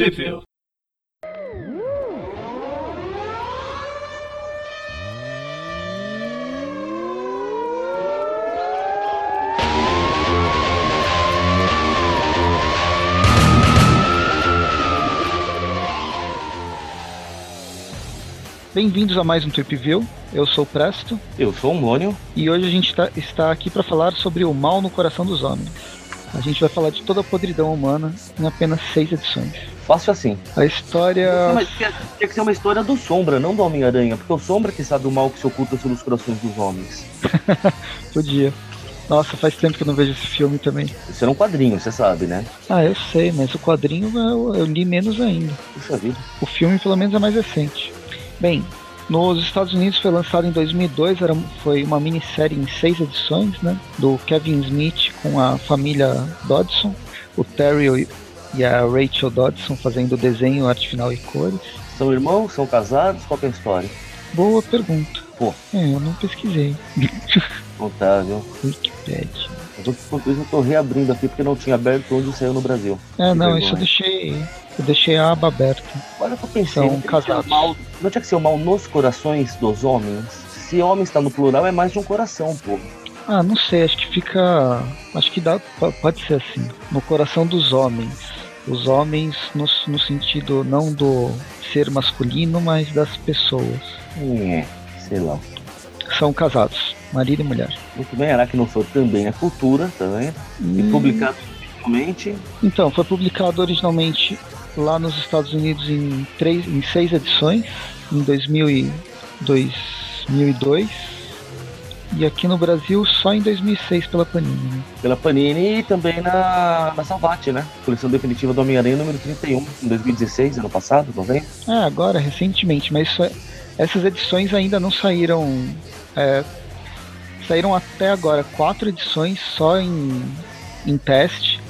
Sheffield. Bem-vindos a mais um Trip View. Eu sou o Presto Eu sou o Mônio. e hoje a gente tá- está aqui para falar sobre o mal no coração dos homens. A gente vai falar de toda a podridão humana em apenas seis edições. Fácil assim. A história. Tinha, tinha que ser uma história do Sombra, não do Homem-Aranha, porque o Sombra que sabe o mal que se oculta sobre os corações dos homens. Podia. Nossa, faz tempo que eu não vejo esse filme também. Isso era um quadrinho, você sabe, né? Ah, eu sei, mas o quadrinho eu, eu li menos ainda. Puxa vida. O filme, pelo menos, é mais recente. Bem, nos Estados Unidos foi lançado em 2002, era, foi uma minissérie em seis edições, né? Do Kevin Smith com a família Dodson, o Terry e a Rachel Dodson fazendo desenho, arte final e cores. São irmãos, são casados, qual que é a história? Boa pergunta. Pô. É, eu não pesquisei. Contável. Wikipedia. Mas eu- enquanto isso eu tô reabrindo aqui porque não tinha aberto onde saiu no Brasil. É, Que não, vergonha. isso eu deixei. Eu deixei a aba aberta. Olha o que eu pensei. São não, tinha que ser casados. o mal, não tinha que ser o mal nos corações dos homens? Se homem está no plural, é mais de um coração, pô. Ah, não sei, acho que fica. Acho que dá. po- Pode ser assim. No coração dos homens. Os homens no, no sentido não do ser masculino, mas das pessoas. É, sei lá. São casados, marido e mulher. Muito bem, Aracnofã também é cultura, tá vendo? E Hum, publicado originalmente Então, foi publicado originalmente lá nos Estados Unidos em, três, em seis edições, em 2000 e 2002. E aqui no Brasil só em 2006 pela Panini. né? pela Panini e também na, na Salvati, né? Coleção definitiva do Homem-Aranha número 31, em 2016, ano passado, vendo? É, agora, recentemente, mas isso é- essas edições ainda não saíram. é, saíram até agora quatro edições só em, em teste.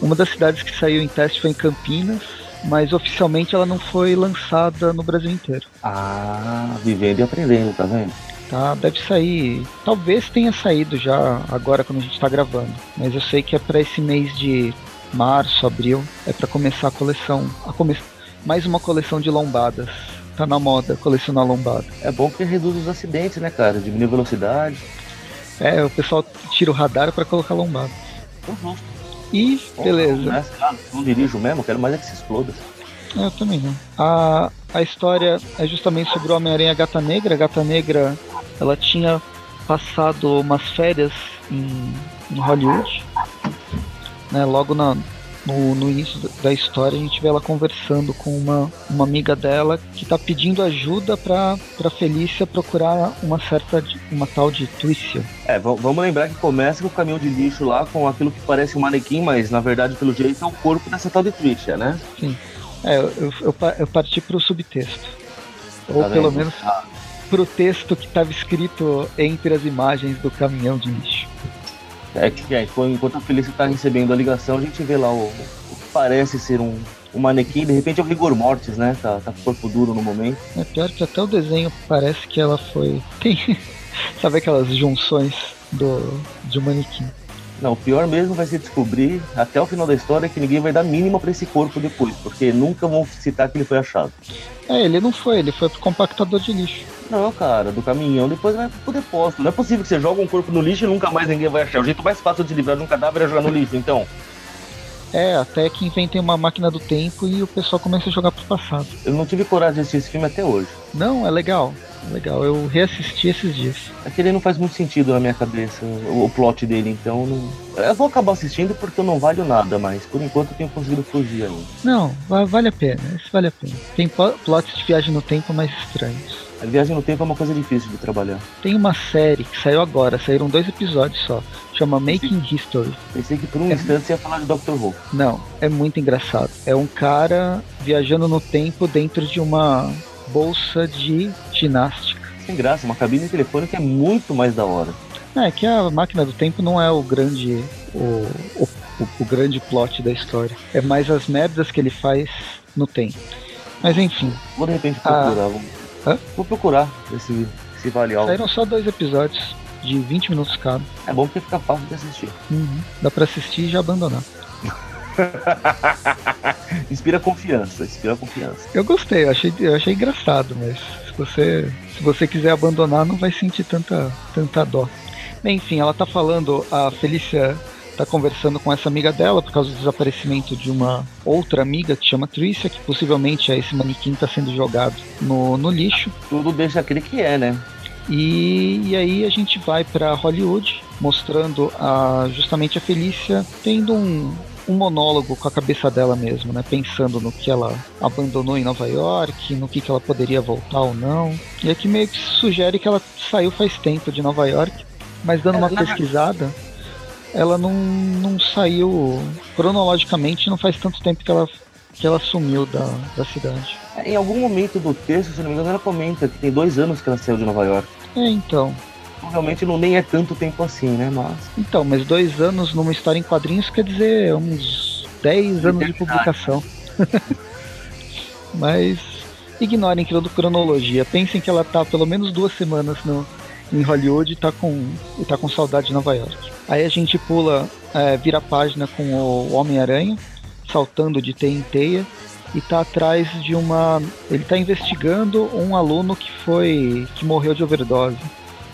Uma das cidades que saiu em teste foi em Campinas, mas oficialmente ela não foi lançada no Brasil inteiro. Ah, vivendo e aprendendo, tá vendo? Tá? Deve sair. Talvez tenha saído já agora quando a gente tá gravando. Mas eu sei que é para esse mês de março, abril. É para começar a coleção. A come... Mais uma coleção de lombadas. Tá na moda colecionar lombada. É bom porque reduz os acidentes, né, cara? Diminui a velocidade. É, o pessoal tira o radar para colocar lombada. Uhum. E beleza. Né? Ah, não dirijo mesmo, quero mais é que se exploda. É, Eu também não. A, a história é justamente sobre o Homem-Aranha Gata Negra. Gata Negra, ela tinha passado umas férias em, em Hollywood. Né, logo na, no, no início da história, a gente vê ela conversando com uma, uma amiga dela que está pedindo ajuda para para Felícia procurar uma certa, uma tal de Twicia. É, vamos lembrar que começa com o caminhão de lixo lá, com aquilo que parece um manequim, mas na verdade, pelo jeito, é o corpo dessa tal de Trisha, né? É, eu, eu, eu pa- eu parti para o subtexto. Ou Tá pelo menos Ah, pro texto que estava escrito entre as imagens do caminhão de lixo. É que é, enquanto a Felícia tá recebendo a ligação, a gente vê lá o, o que parece ser um, um manequim, de repente é o rigor mortis, né? Tá, tá com o corpo duro no momento. É pior que até o desenho parece que ela foi. Tem. Sabe aquelas junções do de um manequim? Não, o pior mesmo vai ser descobrir até o final da história que ninguém vai dar mínima pra esse corpo depois, porque nunca vão citar que ele foi achado. É, ele não foi, ele foi pro compactador de lixo. Não, cara, do caminhão depois vai pro depósito. Não é possível que você joga um corpo no lixo e nunca mais ninguém vai achar. O jeito mais fácil de livrar de um cadáver é jogar no lixo, então. É, até que inventem uma máquina do tempo e o pessoal começa a jogar pro passado. Eu não tive coragem de assistir esse filme até hoje. Não, é legal. É legal. Eu reassisti esses dias. É que ele não faz muito sentido na minha cabeça, o, o plot dele, então não... Eu vou acabar assistindo porque eu não valho nada, mas por enquanto eu tenho conseguido fugir ainda. Não, va- vale a pena. Esse vale a pena. Tem plo- plots de viagem no tempo mais estranhos. A viagem no tempo é uma coisa difícil de trabalhar. Tem uma série que saiu agora, saíram dois episódios só. Chama Making History. Pensei que por um É. instante você ia falar de Dr. Who. Não, é muito engraçado. É um cara viajando no tempo dentro de uma bolsa de ginástica. Sem graça, uma cabine telefônica é muito mais da hora. É que a máquina do tempo não é o grande o, o, o- grande plot da história. É mais as merdas que ele faz no tempo. Mas enfim, Vou de repente Ah. procurar. vou- Hã? Vou procurar esse, esse vale saíram só dois episódios de 20 minutos cada. É bom porque fica fácil de assistir. Uhum. Dá pra assistir e já abandonar. inspira confiança, inspira confiança. Eu gostei, eu achei, eu achei engraçado, mas se você, se você quiser abandonar, não vai sentir tanta, tanta dó. Bem, enfim, ela tá falando, a Felícia tá conversando com essa amiga dela por causa do desaparecimento de uma outra amiga que chama Tricia, que possivelmente é esse manequim tá sendo jogado no, no lixo. Tudo deixa aquele que é, né? E, e aí a gente vai para Hollywood, mostrando a, justamente a Felícia tendo um, um monólogo com a cabeça dela mesmo, né? Pensando no que ela abandonou em Nova York, no que, que ela poderia voltar ou não. E aqui meio que sugere que ela saiu faz tempo de Nova York, mas dando uma pesquisada, ela não, não saiu cronologicamente, não faz tanto tempo que ela, que ela sumiu da, da cidade. Em algum momento do texto, se não me engano, ela comenta que tem dois anos que ela saiu de Nova York. É, então. Realmente não nem é tanto tempo assim, né? Mas. Então, mas dois anos numa história em quadrinhos quer dizer uns 10 anos de publicação. mas ignorem cronologia. Pensem que ela tá pelo menos duas semanas no, em Hollywood e tá com, e tá com saudade de Nova York. Aí a gente pula, é, vira a página com o Homem-Aranha, saltando de teia em teia, e tá atrás de uma. Ele tá investigando um aluno que foi. que morreu de overdose.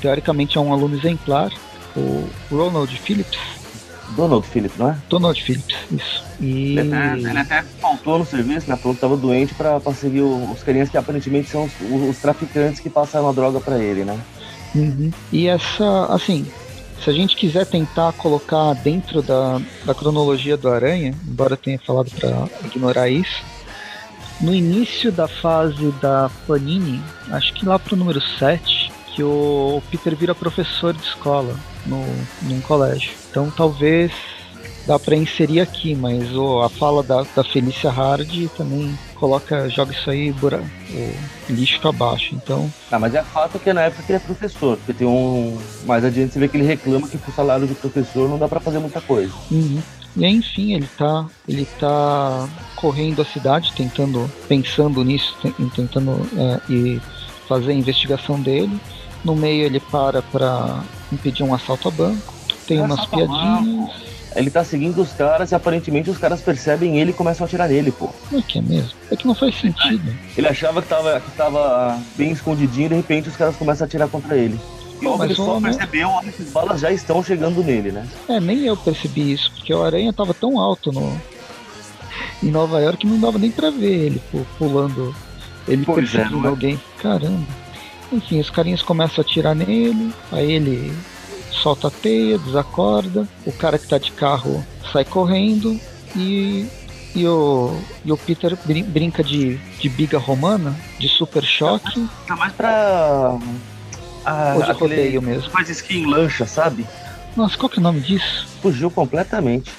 Teoricamente é um aluno exemplar, o Ronald Phillips. Donald Phillips, não é? Donald Phillips, isso. E... Ele, até, ele até faltou no serviço, né? Falou que tava doente pra, pra seguir os carinhas que aparentemente são os, os traficantes que passaram a droga para ele, né? Uhum. E essa, assim, se a gente quiser tentar colocar dentro da, da cronologia do Aranha, embora tenha falado para ignorar isso, no início da fase da Panini, acho que lá pro número 7, que o Peter vira professor de escola no, num colégio. Então talvez dá para inserir aqui, mas oh, a fala da, da Felícia Hard também coloca, joga isso aí bura, o lixo pra baixo. Então. Ah, mas é fato que na época ele é professor, porque tem um. Mais adiante você vê que ele reclama que com salário de professor não dá para fazer muita coisa. Uhum. E aí, enfim, ele tá, ele tá correndo a cidade, tentando, pensando nisso, tentando é, e fazer a investigação dele. No meio ele para para impedir um assalto a banco. Tem é umas piadinhas. Ele tá seguindo os caras e aparentemente os caras percebem ele e começam a atirar nele, pô. Não é que é mesmo? É que não faz sentido. Ele achava que tava, que tava bem escondidinho e de repente os caras começam a atirar contra ele. E Pô, ele só percebeu que as balas já estão chegando nele, né? É, nem eu percebi isso, porque o Aranha tava tão alto no... em Nova York que não dava nem pra ver ele pulando, ele pois é, perseguindo é, alguém. Caramba. Enfim, os carinhas começam a atirar nele, aí ele solta a teia, desacorda, o cara que tá de carro sai correndo e, e, o, e o Peter brinca de, de biga romana, de super choque. Tá mais pra. Ah, Ou de rodeio mesmo. Faz esqui em lancha, sabe? Nossa, qual que é o nome disso? Fugiu completamente.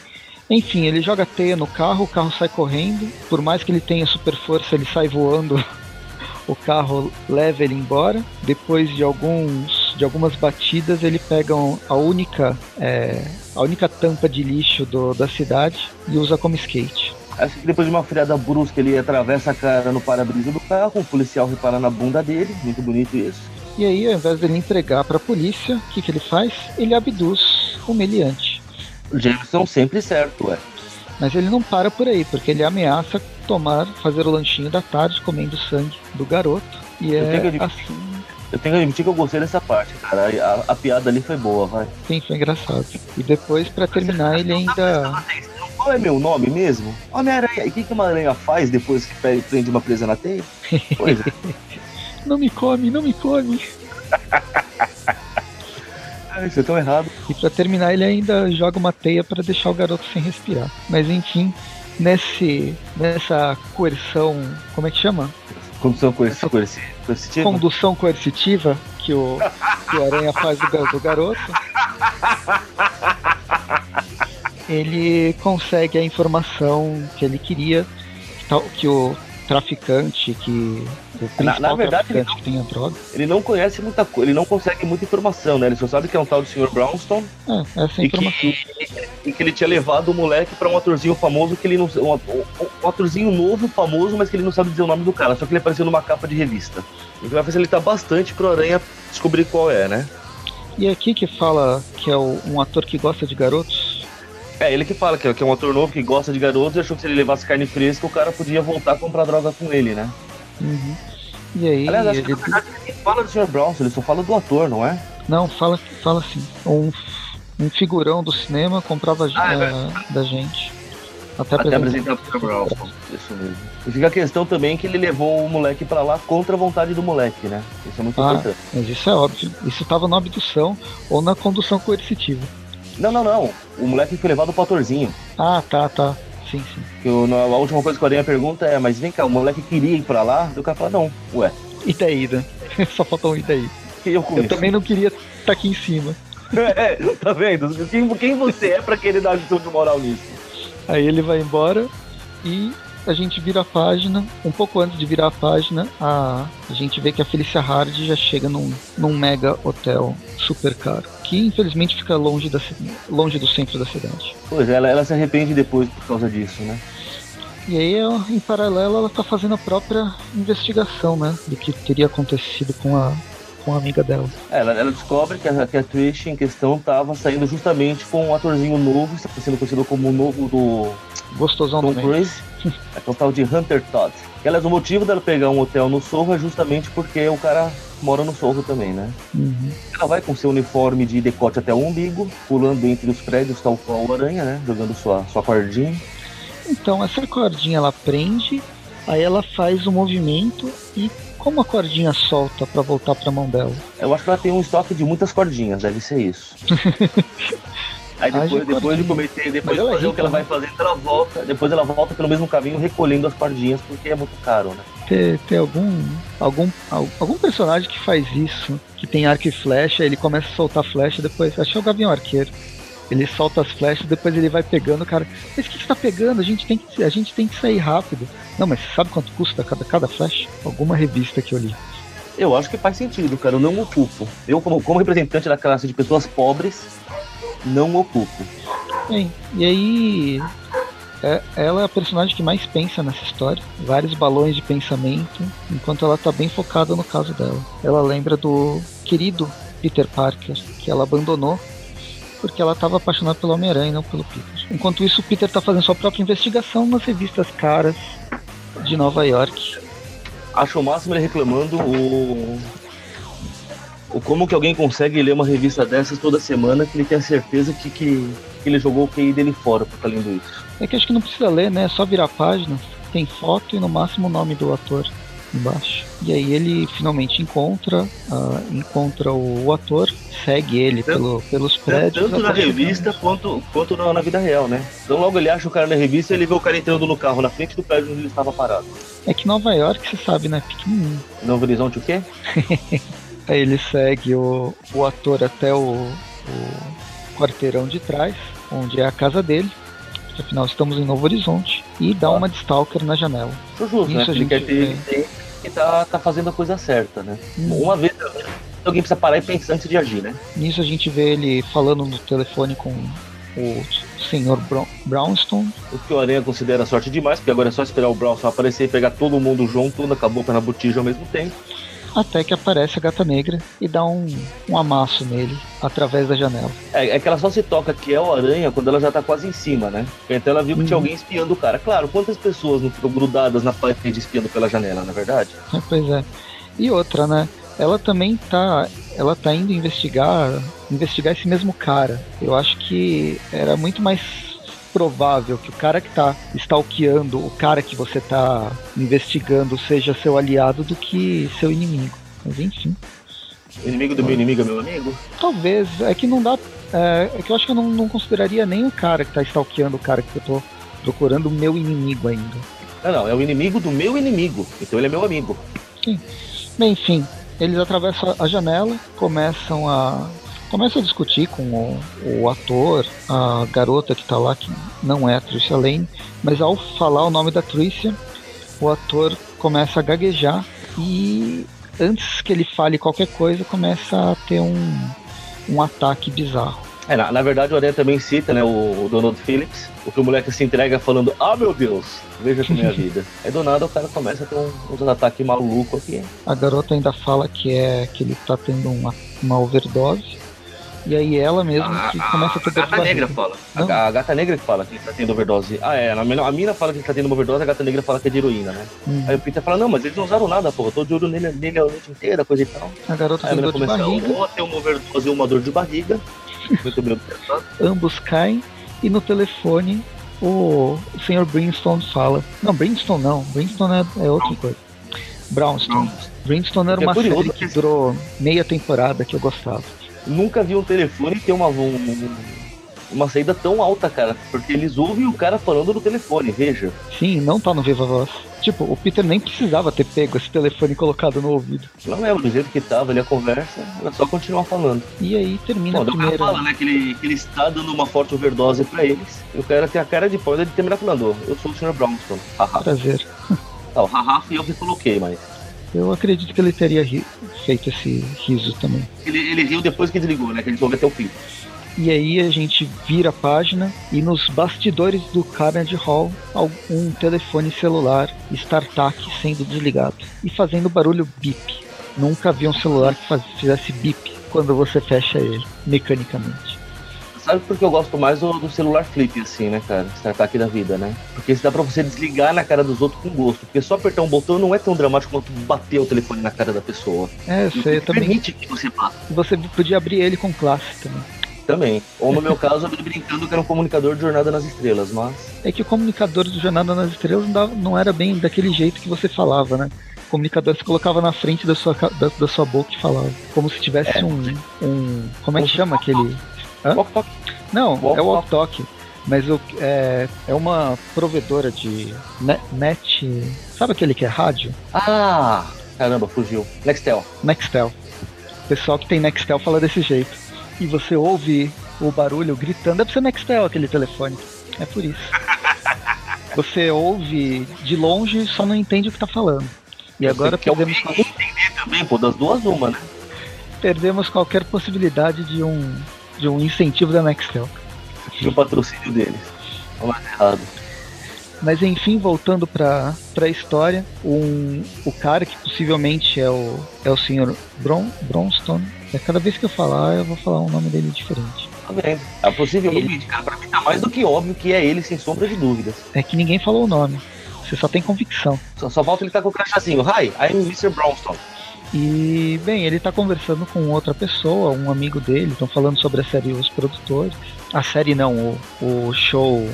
Enfim, ele joga teia no carro, o carro sai correndo. Por mais que ele tenha super força, ele sai voando. o carro leva ele embora. Depois de alguns de algumas batidas, ele pega a única, é, a única tampa de lixo do, da cidade e usa como skate. Acho que depois de uma freada brusca ele atravessa a cara no para-brisa do carro, o policial repara na bunda dele, muito bonito isso. E aí, ao invés dele entregar para a polícia, o que, que ele faz? Ele abduz o meliante. Jameson sempre certo, ué. Mas ele não para por aí, porque ele ameaça tomar, fazer o lanchinho da tarde comendo sangue do garoto. E Eu é assim eu tenho que admitir que eu gostei dessa parte, cara. A, a piada ali foi boa, vai. Sim, foi engraçado. E depois, para terminar, ele ainda. Qual é meu nome mesmo? Homem-Aranha. E o que, que uma aranha faz depois que prende uma presa na teia? Pois é. não me come, não me come. Isso é tão errado. E para terminar, ele ainda joga uma teia para deixar o garoto sem respirar. Mas enfim, nesse, nessa coerção. Como é que chama? Condução coercitiva? Condução coercitiva que o, que o Aranha faz do, do garoto. Ele consegue a informação que ele queria, que o traficante, que na, na verdade, traficante não, tem a droga. Ele não conhece muita coisa, ele não consegue muita informação, né? Ele só sabe que é um tal do Sr. Brownstone. É, essa é informação. E que, e que ele tinha levado o moleque para um atorzinho famoso que ele não. Um, um, atorzinho novo, famoso, mas que ele não sabe dizer o nome do cara, só que ele apareceu numa capa de revista. O que vai facilitar bastante pro Aranha descobrir qual é, né? E aqui que fala que é um ator que gosta de garotos. É, ele que fala que, que é um ator novo que gosta de garotos e achou que se ele levasse carne fresca, o cara podia voltar a comprar droga com ele, né? Uhum. E aí. Aliás, acho ele... que na verdade ele fala do Sr. Brown, ele só fala do ator, não é? Não, fala, fala assim. Um, um figurão do cinema comprava Ah, é eh, da gente. Até, Até apresentar. pro Sr. Brown. Isso mesmo. E fica a questão também que ele levou o moleque pra lá contra a vontade do moleque, né? Isso é muito Ah. importante. Mas isso é óbvio. Isso tava na abdução ou na condução coercitiva. Não, não, não. O moleque foi levado pro atorzinho. Ah, tá, tá. Sim, sim. Que na- a última coisa que o Aranha pergunta é, mas vem cá, o moleque queria ir pra lá? E o cara fala, não, ué, daí, né? Só faltou um e eu Eu também não queria estar aqui em cima. É, tá vendo? Quem, quem você é pra querer dar lição de moral nisso? Aí ele vai embora e a gente vira a página. Um pouco antes de virar a página, a, a gente vê que a Felicia Hard já chega num, num mega hotel super caro. Que infelizmente fica longe, da, longe do centro da cidade. Pois é, ela, ela se arrepende depois por causa disso, né? E aí, em paralelo, ela tá fazendo a própria investigação, né? Do que teria acontecido com a, com a amiga dela. É, Ela, ela descobre que a, que a Trish em questão tava saindo justamente com um atorzinho novo, sendo conhecido como o novo do Gostosão Tom meio. Cruise, é que é o tal de Hunter Todd. Que, aliás, o motivo dela pegar um hotel no Sorro é justamente porque o cara mora no Sorro também, né? Uhum. Ela vai com seu uniforme de decote até o umbigo, pulando entre os prédios, tal qual o aranha, né? Jogando sua, sua cordinha. Então, essa cordinha ela prende, aí ela faz o movimento e como a cordinha solta pra voltar pra mão dela? Eu acho que ela tem um estoque de muitas cordinhas, deve ser isso. Aí depois, depois de cometer, depois de fazer o que ela rica, vai fazendo, ela volta, depois ela volta pelo mesmo caminho recolhendo as cordinhas, porque é muito caro, né? Ter, ter algum, algum, al- algum personagem que faz isso, que tem arco e flecha, ele começa a soltar flecha, depois. Acho que é o Gavião Arqueiro. Ele solta as flechas, depois ele vai pegando, cara. Mas o que você tá pegando? A gente tem que, a gente tem que sair rápido. Não, mas sabe quanto custa cada, cada flecha? Alguma revista que eu li. Eu acho que faz sentido, cara, eu não ocupo. Eu, como, como representante da classe de pessoas pobres, não ocupo. Bem, e aí. é- ela é a personagem que mais pensa nessa história. Vários balões de pensamento, enquanto ela tá bem focada no caso dela. Ela lembra do querido Peter Parker, que ela abandonou porque ela estava apaixonada pelo Homem-Aranha e não pelo Peter. Enquanto isso, o Peter tá fazendo sua própria investigação nas revistas caras de Nova York. Acho o máximo ele reclamando o. Como que alguém consegue ler uma revista dessas toda semana que ele tem a certeza que, que, que ele jogou o QI dele fora por estar lendo isso. É que acho que não precisa ler, né? É só virar a página, tem foto e no máximo o nome do ator embaixo. E aí ele finalmente encontra, ah, encontra o, o ator, segue ele Tanto- pelo, pelos prédios. Tanto na revista quanto, quanto na, na vida real, né? Então logo ele acha o cara na revista e ele vê o cara entrando no carro na frente do prédio onde ele estava parado. É que Nova York, você sabe, né? Pequenininho. Novo Horizonte o quê? Aí ele segue o, o ator até o, o quarteirão de trás, onde é a casa dele. Afinal, estamos em Novo Horizonte. E dá Ah. uma de stalker na janela. Acho justo, né? Isso a Ele gente quer ter, ter que tá, tá fazendo a coisa certa, né? Hum. Uma vez alguém precisa parar e pensar antes de agir, né? Nisso a gente vê ele falando no telefone com o senhor Brown, Brownstone. O que o Aranha considera sorte demais, porque agora é só esperar o Bronson aparecer e pegar todo mundo junto, acabou na botija ao mesmo tempo. Até que aparece a gata negra e dá um, um amasso nele através da janela. É, é que ela só se toca que é o Aranha quando ela já tá quase em cima, né? Então ela viu que tinha Uhum. alguém espiando o cara. Claro, quantas pessoas não ficam grudadas na parede espiando pela janela, na é verdade? É, Pois é. E outra, né? Ela também tá. Ela tá indo investigar. Investigar esse mesmo cara. Eu acho que era muito mais provável que o cara que tá stalkeando o cara que você tá investigando seja seu aliado do que seu inimigo. Mas enfim. Inimigo do meu inimigo é meu amigo? Talvez. É que não dá. É, é que eu acho que eu não, não consideraria nem o cara que tá stalkeando o cara que eu tô procurando o meu inimigo ainda. Não, não, é o inimigo do meu inimigo. Então ele é meu amigo. Bem, enfim, eles atravessam a janela, começam a começam a discutir com o, o ator, a garota que tá lá, que não é a Tricia Lane, mas ao falar o nome da Tricia, o ator começa a gaguejar e antes que ele fale qualquer coisa, começa a ter um, um ataque bizarro. É, na, na verdade o Aranha também cita, né, o, o Donald Phillips, o que o moleque se entrega falando, ah meu Deus, veja como é a vida. Aí do nada o cara começa a ter um, uns ataques malucos aqui. A garota ainda fala que é que ele tá tendo uma, uma overdose. E aí ela mesma a, que começa a ter a, a gata negra fala. A, a, gata negra que fala que ele tá tendo overdose. Ah, é. A, a mina fala que ele tá tendo uma overdose, a gata negra fala que é de heroína, né? Hum. Aí o Peter fala, não, mas eles não usaram nada, porra. Eu tô de olho nele, nele a noite inteira, coisa e tal. A garota tem dor de barriga. Ou tem uma overdose e uma dor de barriga. Muito bem Ambos caem e no telefone o, senhor Brimstone fala. Não, Brimstone não. Brimstone é, é outra coisa. Brownstone. Brimstone era é uma série que durou meia temporada que eu gostava nunca vi um telefone ter uma, um, uma saída tão alta, cara. Porque eles ouvem o cara falando no telefone, veja. Sim, não tá no Viva Voz. Tipo, o Peter nem precisava ter pego esse telefone colocado no ouvido. Não é, do jeito que tava ali a conversa, era só continuar falando. E aí termina Bom, a primeira... fala, né, que ele, que ele está dando uma forte overdose pra eles. E o cara tem a cara de pau de terminar falando, eu sou o Sr. Brownstone. Prazer. Não, haha fui eu que coloquei, mas... Eu acredito que ele teria feito esse riso também. Ele, ele riu depois que desligou, né? Que ele soube até o fim. E aí a gente vira a página e nos bastidores do Carnegie Hall um telefone celular StarTAC sendo desligado e fazendo barulho bip. Nunca vi um celular que faz, fizesse bip quando você fecha ele mecanicamente. Sabe por que eu gosto mais do, do celular flip, assim, né, cara? Startup da vida, né? Porque isso dá pra você desligar na cara dos outros com gosto. Porque só apertar um botão não é tão dramático quanto bater o telefone na cara da pessoa. É, você também. Permite que você bata. Você podia abrir ele com classe também. Também. Ou no meu caso, eu brincando que era um comunicador de Jornada nas Estrelas, mas. É que o comunicador de Jornada nas Estrelas não, dava, não era bem daquele jeito que você falava, né? O comunicador se colocava na frente da sua, da, da sua boca e falava. Como se tivesse é. um, um. Como é que chama aquele. Walk-talk. Não, walk é o Walk Talk. Mas o, é, é uma provedora de net. Sabe aquele que é rádio? Ah! Caramba, fugiu. Nextel. Nextel. O pessoal que tem Nextel fala desse jeito. E você ouve o barulho gritando. Deve ser Nextel aquele telefone. É por isso. Você ouve de longe só não entende o que tá falando. E agora perdemos. entender também, pô, das duas uma, né? Perdemos qualquer possibilidade de um de um incentivo da Nextel. Do patrocínio deles. Não errado. Mas enfim, voltando para a história, um, o cara que possivelmente é o, é o senhor Bron, Bronstone, é cada vez que eu falar, eu vou falar um nome dele diferente. Tá bem. É possivelmente, ele... cara, pra mim tá mais do que óbvio que é ele, sem sombra de dúvidas. É que ninguém falou o nome. Você só tem convicção. Só, só falta ele estar tá com o crachazinho. Hi, I'm Mr. Brownstone. E, bem, ele está conversando com outra pessoa, um amigo dele, estão falando sobre a série Os Produtores. A série não, o, o show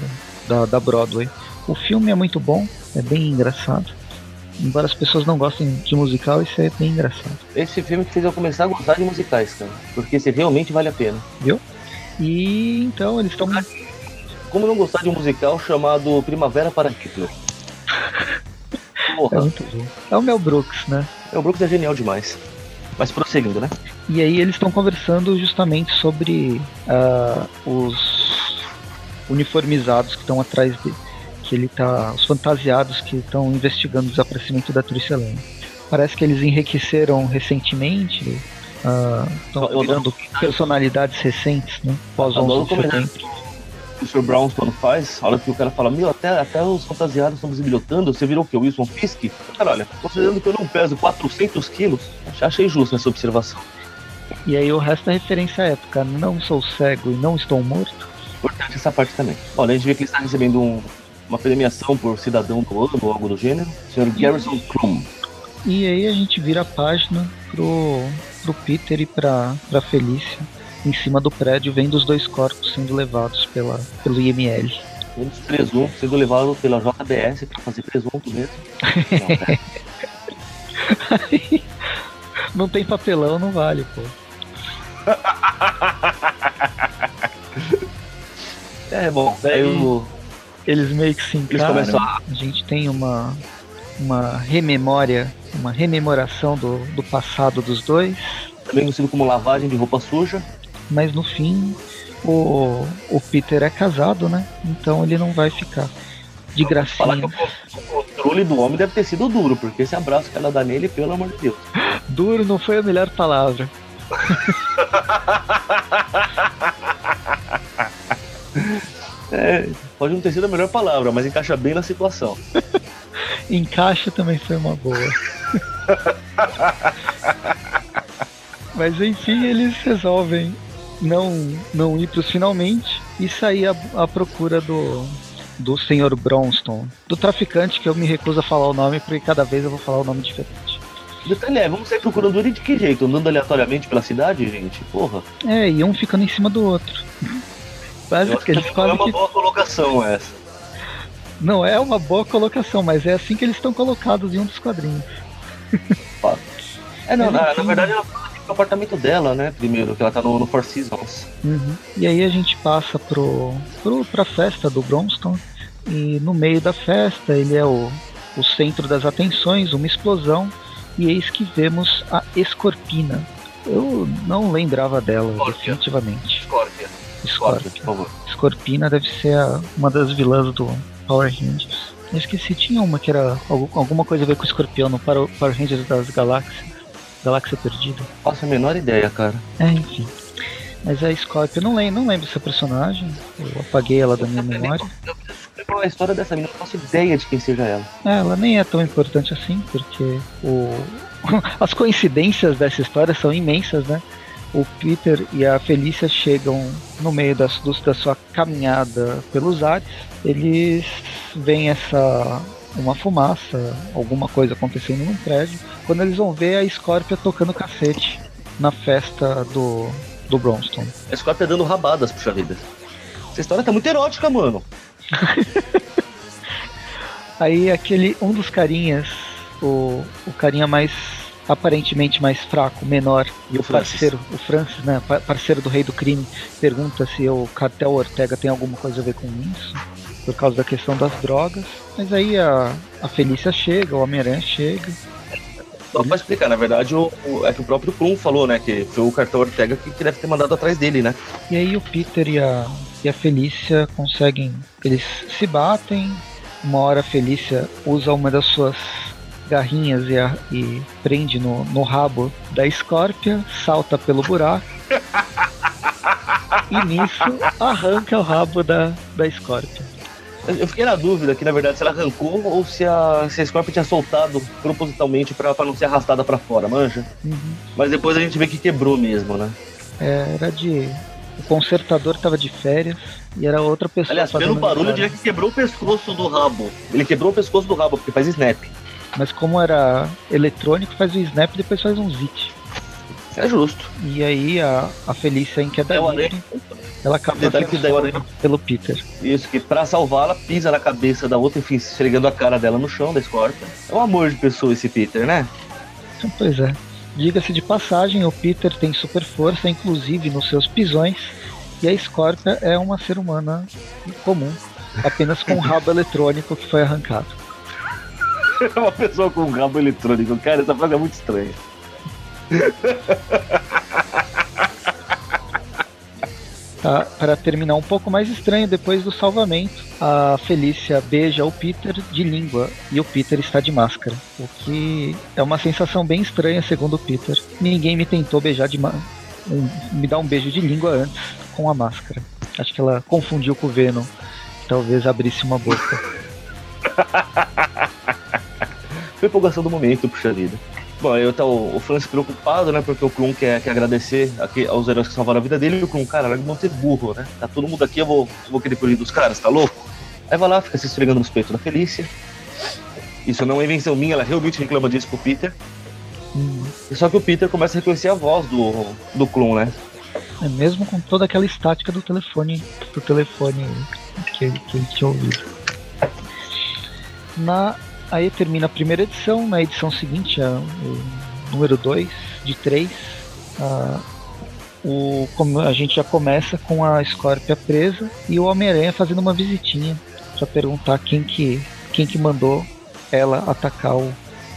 da, da Broadway. O filme é muito bom, é bem engraçado. Embora as pessoas não gostem de musical, isso é bem engraçado. Esse filme que fez eu começar a gostar de musicais, cara. Porque esse realmente vale a pena. Viu? E então eles estão. Como não gostar de um musical chamado Primavera para Hitler? Porra. É muito bom. É o Mel Brooks, né? É, o Brooks é genial demais. Mas prosseguindo, né? E aí eles estão conversando justamente sobre uh, os uniformizados que estão atrás dele. Que ele tá. Os fantasiados que estão investigando o desaparecimento da Trichelene. Parece que eles enriqueceram recentemente. Estão uh, virando personalidades recentes, né? Pós 11 de setembro o Sr. Brownstone faz, a hora que o cara fala, meu, até, até os fantasiados estão bisbilhotando, você virou o que? O Wilson Fisk? Cara, olha, considerando que eu não peso 400 quilos, achei justo essa observação. E aí o resto é referência à época, não sou cego e não estou morto. Importante essa parte também. Olha, a gente vê que ele está recebendo um, uma premiação por cidadão do ano ou algo do gênero, Sr. Garrison Crum. E aí a gente vira a página pro, pro Peter e pra, pra Felícia em cima do prédio, vendo os dois corpos sendo levados pela, pelo IML. Muitos presuntos sendo levados pela JBS para fazer presunto mesmo. não tem papelão, não vale, pô. é bom, daí o... eles meio que se encaram. A... a gente tem uma uma rememória, uma rememoração do, do passado dos dois. Também conhecido como lavagem de roupa suja mas no fim o, o Peter é casado, né? Então ele não vai ficar de gracinha. o, controle do homem deve ter sido duro, porque esse abraço que ela dá nele, pelo amor de Deus. Duro não foi a melhor palavra. é, pode não ter sido a melhor palavra, mas encaixa bem na situação. encaixa também foi uma boa. Mas enfim, eles resolvem não, não ir pros finalmente e sair à, à procura do, do Sr. Bronston, do traficante que eu me recuso a falar o nome porque cada vez eu vou falar o nome diferente. Detalhe é, vamos sair procurando ele de que jeito? Andando aleatoriamente pela cidade, gente? Porra. É, e um ficando em cima do outro. Quase que eles não é uma que... boa colocação essa. Não é uma boa colocação, mas é assim que eles estão colocados em um dos quadrinhos. é, não, na, na, verdade ela fala no apartamento dela, né? Primeiro, que ela tá no, no Four Seasons. Uhum. E aí a gente passa pro, pro, pra festa do Bronston. E no meio da festa ele é o, o centro das atenções, uma explosão. E eis que vemos a Escorpina. Eu não lembrava dela, Scorpia. definitivamente. Scorpia. Scorpia, por favor. Escorpina deve ser a, uma das vilãs do Power Rangers. Eu esqueci, tinha uma que era alguma coisa a ver com o escorpião no Power Rangers das Galáxias. Galáxia Perdida. Faço a menor ideia, cara. É, enfim. Mas a Scorpio, eu não lembro, não lembro dessa personagem. Eu apaguei ela da minha memória. Eu preciso a história dessa menina, não faço ideia de quem seja ela. É, ela nem é tão importante assim, porque o... as coincidências dessa história são imensas, né? o Peter e a Felícia chegam no meio das, da sua caminhada pelos ares. Eles veem essa uma fumaça, alguma coisa acontecendo no prédio. Quando eles vão ver a Scorpia tocando cacete na festa do, do Bronston. A Scorpia dando rabadas, puxa vida. Essa história tá muito erótica, mano. Aí aquele um dos carinhas, o, o carinha mais aparentemente mais fraco, menor, e o, o parceiro, o Francis, né, parceiro do rei do crime, pergunta se o cartel Ortega tem alguma coisa a ver com isso, por causa da questão das drogas. Mas aí a, a Felícia chega, o Homem-Aranha chega. Só pra explicar, na verdade, o, o, é que o próprio Krum falou, né? Que foi o cartel Ortega que, que deve ter mandado atrás dele, né? E aí o Peter e a, e a Felícia conseguem. Eles se batem. Uma hora a Felícia usa uma das suas garrinhas e, a, e prende no, no rabo da Scorpia, salta pelo buraco. e nisso arranca o rabo da, da Scorpia. Eu fiquei na dúvida que, na verdade, se ela arrancou ou se a, se a Scorpia tinha soltado propositalmente pra, pra não ser arrastada para fora, manja? Uhum. Mas depois a gente vê que quebrou mesmo, né? É, era de. O consertador tava de férias e era outra pessoa. Aliás, pelo barulho, eu diria que quebrou o pescoço do rabo. Ele quebrou o pescoço do rabo, porque faz snap. Mas como era eletrônico, faz o snap e depois faz um zit. É justo. E aí a, a Felícia em queda é livre, ela acaba sendo pelo Peter. Isso, que pra salvá-la, pisa na cabeça da outra, enfim, esfregando a cara dela no chão da Scorpion. É um amor de pessoa esse Peter, né? Pois é. Diga-se de passagem, o Peter tem super força, inclusive nos seus pisões, e a Scorpia é uma ser humana comum, apenas com um rabo eletrônico que foi arrancado. uma pessoa com um rabo eletrônico. Cara, essa frase é muito estranha. Tá, para terminar um pouco mais estranho, depois do salvamento, a Felícia beija o Peter de língua e o Peter está de máscara. O que é uma sensação bem estranha, segundo o Peter. Ninguém me tentou beijar de um, me dar um beijo de língua antes com a máscara. Acho que ela confundiu com o Venom. Talvez abrisse uma boca. Foi empolgação do momento, puxa vida. Bom, eu tá o, o Francis preocupado, né? Porque o Krum quer, quer agradecer aqui aos heróis que salvaram a vida dele. E o Krum, cara, vão ser burro, né? Tá todo mundo aqui, eu vou, eu vou querer fugir dos caras, tá louco? Aí vai lá, fica se esfregando nos peitos da Felícia. Isso não é invenção minha, ela realmente reclama disso pro Peter. Hum. Só que o Peter começa a reconhecer a voz do, do Krum, né? É mesmo com toda aquela estática do telefone, do telefone que, que ele tinha ouvido. Na Aí termina a primeira edição, na edição seguinte, a, o número 2 de 3, a, o, a gente já começa com a Scorpia presa e o Homem-Aranha fazendo uma visitinha para perguntar quem que, quem que mandou ela atacar o,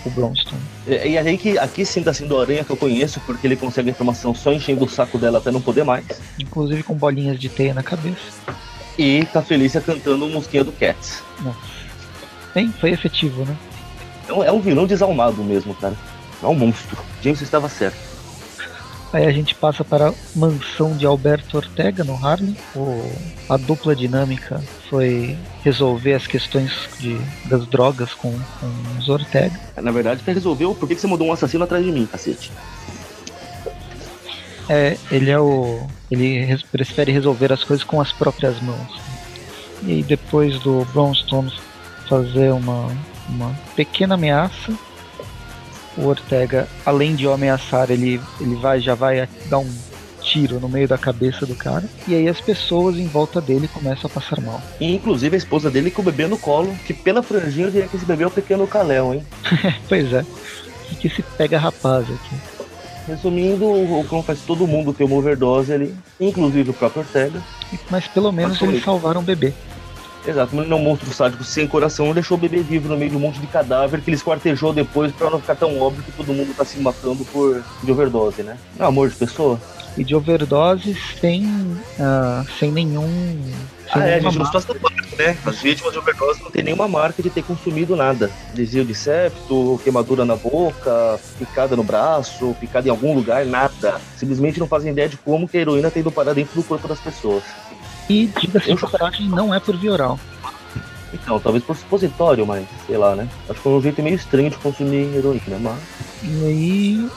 o Bronston. E, e aí que aqui sim tá sendo o Aranha que eu conheço, porque ele consegue a informação só enchendo o saco dela até não poder mais. Inclusive com bolinhas de teia na cabeça. E tá Felícia cantando Mosquinha do Cats. Nossa. Bem, foi efetivo, né? É um vilão desalmado mesmo, cara. É um monstro. James estava certo. Aí a gente passa para a mansão de Alberto Ortega, no Harlem. O, a dupla dinâmica foi resolver as questões de, das drogas com, com os Ortega. Na verdade, para resolver o porquê que você mandou um assassino atrás de mim, cacete. É, ele é o. ele prefere resolver as coisas com as próprias mãos. E depois do Bronstone fazer uma, uma pequena ameaça, o Ortega, além de o ameaçar, ele, ele vai já vai dar um tiro no meio da cabeça do cara. E aí as pessoas em volta dele começam a passar mal. E inclusive a esposa dele com o bebê no colo, que pela franjinha eu diria que esse bebê é o pequeno Kalel, hein? pois é. E que se pega rapaz aqui. Resumindo, o clone faz todo mundo ter uma overdose ali, inclusive o próprio Ortega. Mas pelo menos eles salvaram o bebê. Exato, não é um monstro sádico sem coração, deixou o bebê vivo no meio de um monte de cadáver que ele esquartejou depois pra não ficar tão óbvio que todo mundo tá se matando por de overdose, né? É um amor de pessoa. E de overdoses sem, uh, sem nenhum. Sem ah, é, a gente não passa parte, né? As vítimas de overdose não tem nenhuma marca de ter consumido nada. Desvio de septo, queimadura na boca, picada no braço, picada em algum lugar, nada. Simplesmente não fazem ideia de como que a heroína tem ido parar dentro do corpo das pessoas. E, diga-se de passagem, não é por via oral. Então, talvez por supositório, mas sei lá, né? Acho que é um jeito meio estranho de consumir heroína, mas. E aí,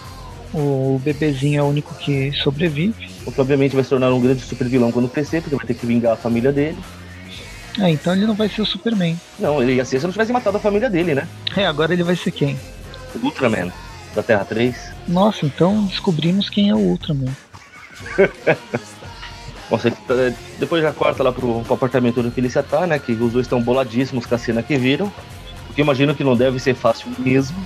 o bebezinho é o único que sobrevive. O que obviamente vai se tornar um grande super vilão quando crescer, porque vai ter que vingar a família dele. É, então ele não vai ser o Superman. Não, ele ia ser se não tivesse matado a família dele, né? É, agora ele vai ser quem? O Ultraman, da Terra 3. Nossa, então descobrimos quem é o Ultraman. Bom, tá, depois já corta lá pro, pro apartamento onde a Felícia tá, né? Que os dois estão boladíssimos com a cena que viram. Porque imagino que não deve ser fácil mesmo.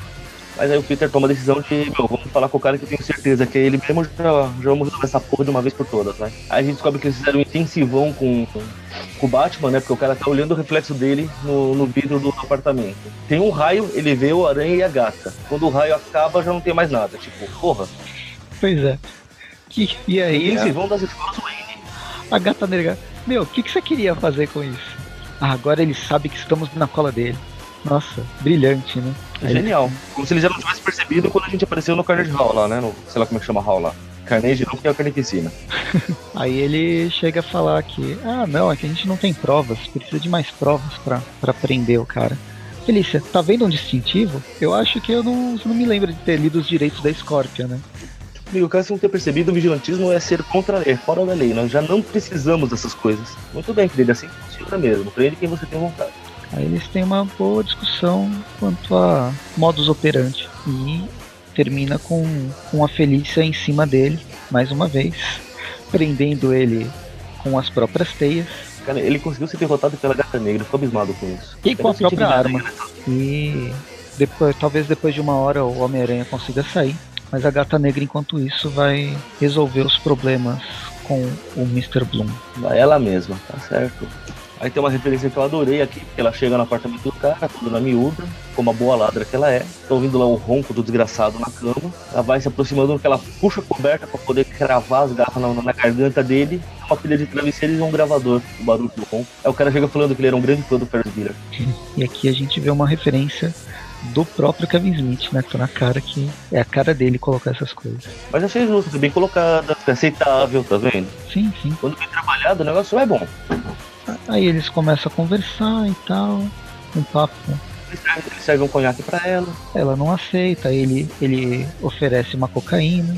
Mas aí o Peter toma a decisão de, meu, vamos falar com o cara que eu tenho certeza que é ele mesmo, já, já vamos resolver essa porra de uma vez por todas, né? Aí a gente descobre que eles fizeram um intensivão com, com o Batman, né? Porque o cara tá olhando o reflexo dele no, no vidro do apartamento. Tem um raio, ele vê o aranha e a gata. Quando o raio acaba, já não tem mais nada. Tipo, porra. Pois é. E, e aí. Intensivão das escolas a gata negra, meu, o que, que você queria fazer com isso? Ah, agora ele sabe que estamos na cola dele. Nossa, brilhante, né? É genial. Como se ele já não tivesse percebido quando a gente apareceu no Carnage Hall lá, né? No, sei lá como é que chama Hall lá. Carnage não, que é o Carnificina. Aí ele chega a falar que, ah, não, é que a gente não tem provas, precisa de mais provas para prender o cara. Felícia, tá vendo um distintivo? Eu acho que eu não, não me lembro de ter lido os direitos da Scorpia, né? Amigo, caso não ter percebido, o vigilantismo é ser contra a lei, fora da lei. Nós já não precisamos dessas coisas. Muito bem, querido, assim funciona mesmo. Prende quem você tem vontade. Aí eles têm uma boa discussão quanto a modus operandi. E termina com, com a Felícia em cima dele, mais uma vez, prendendo ele com as próprias teias. Cara, ele conseguiu ser derrotado pela gata negra, ficou abismado com isso. E com a própria arma. E depois, talvez depois de uma hora o Homem-Aranha consiga sair. Mas a gata negra, enquanto isso, vai resolver os problemas com o Mr. Bloom. Vai ela mesma, tá certo. Aí tem uma referência que eu adorei aqui, porque ela chega no apartamento do cara, toda na miúda, como a boa ladra que ela é. Tô ouvindo lá o ronco do desgraçado na cama. Ela vai se aproximando, que ela puxa a coberta para poder cravar as garras na, na, garganta dele. Uma pilha de travesseiros e um gravador, o barulho do ronco. Aí o cara chega falando que ele era um grande fã do Ferris Bueller. E aqui a gente vê uma referência do próprio Kevin Smith, né? Que tá na cara que é a cara dele colocar essas coisas. Mas achei justo, bem colocada, aceitável, tá vendo? Sim, sim. Quando bem trabalhado, o negócio é bom. Aí eles começam a conversar e tal, um papo. Ele serve um conhaque para ela. Ela não aceita, ele, ele oferece uma cocaína.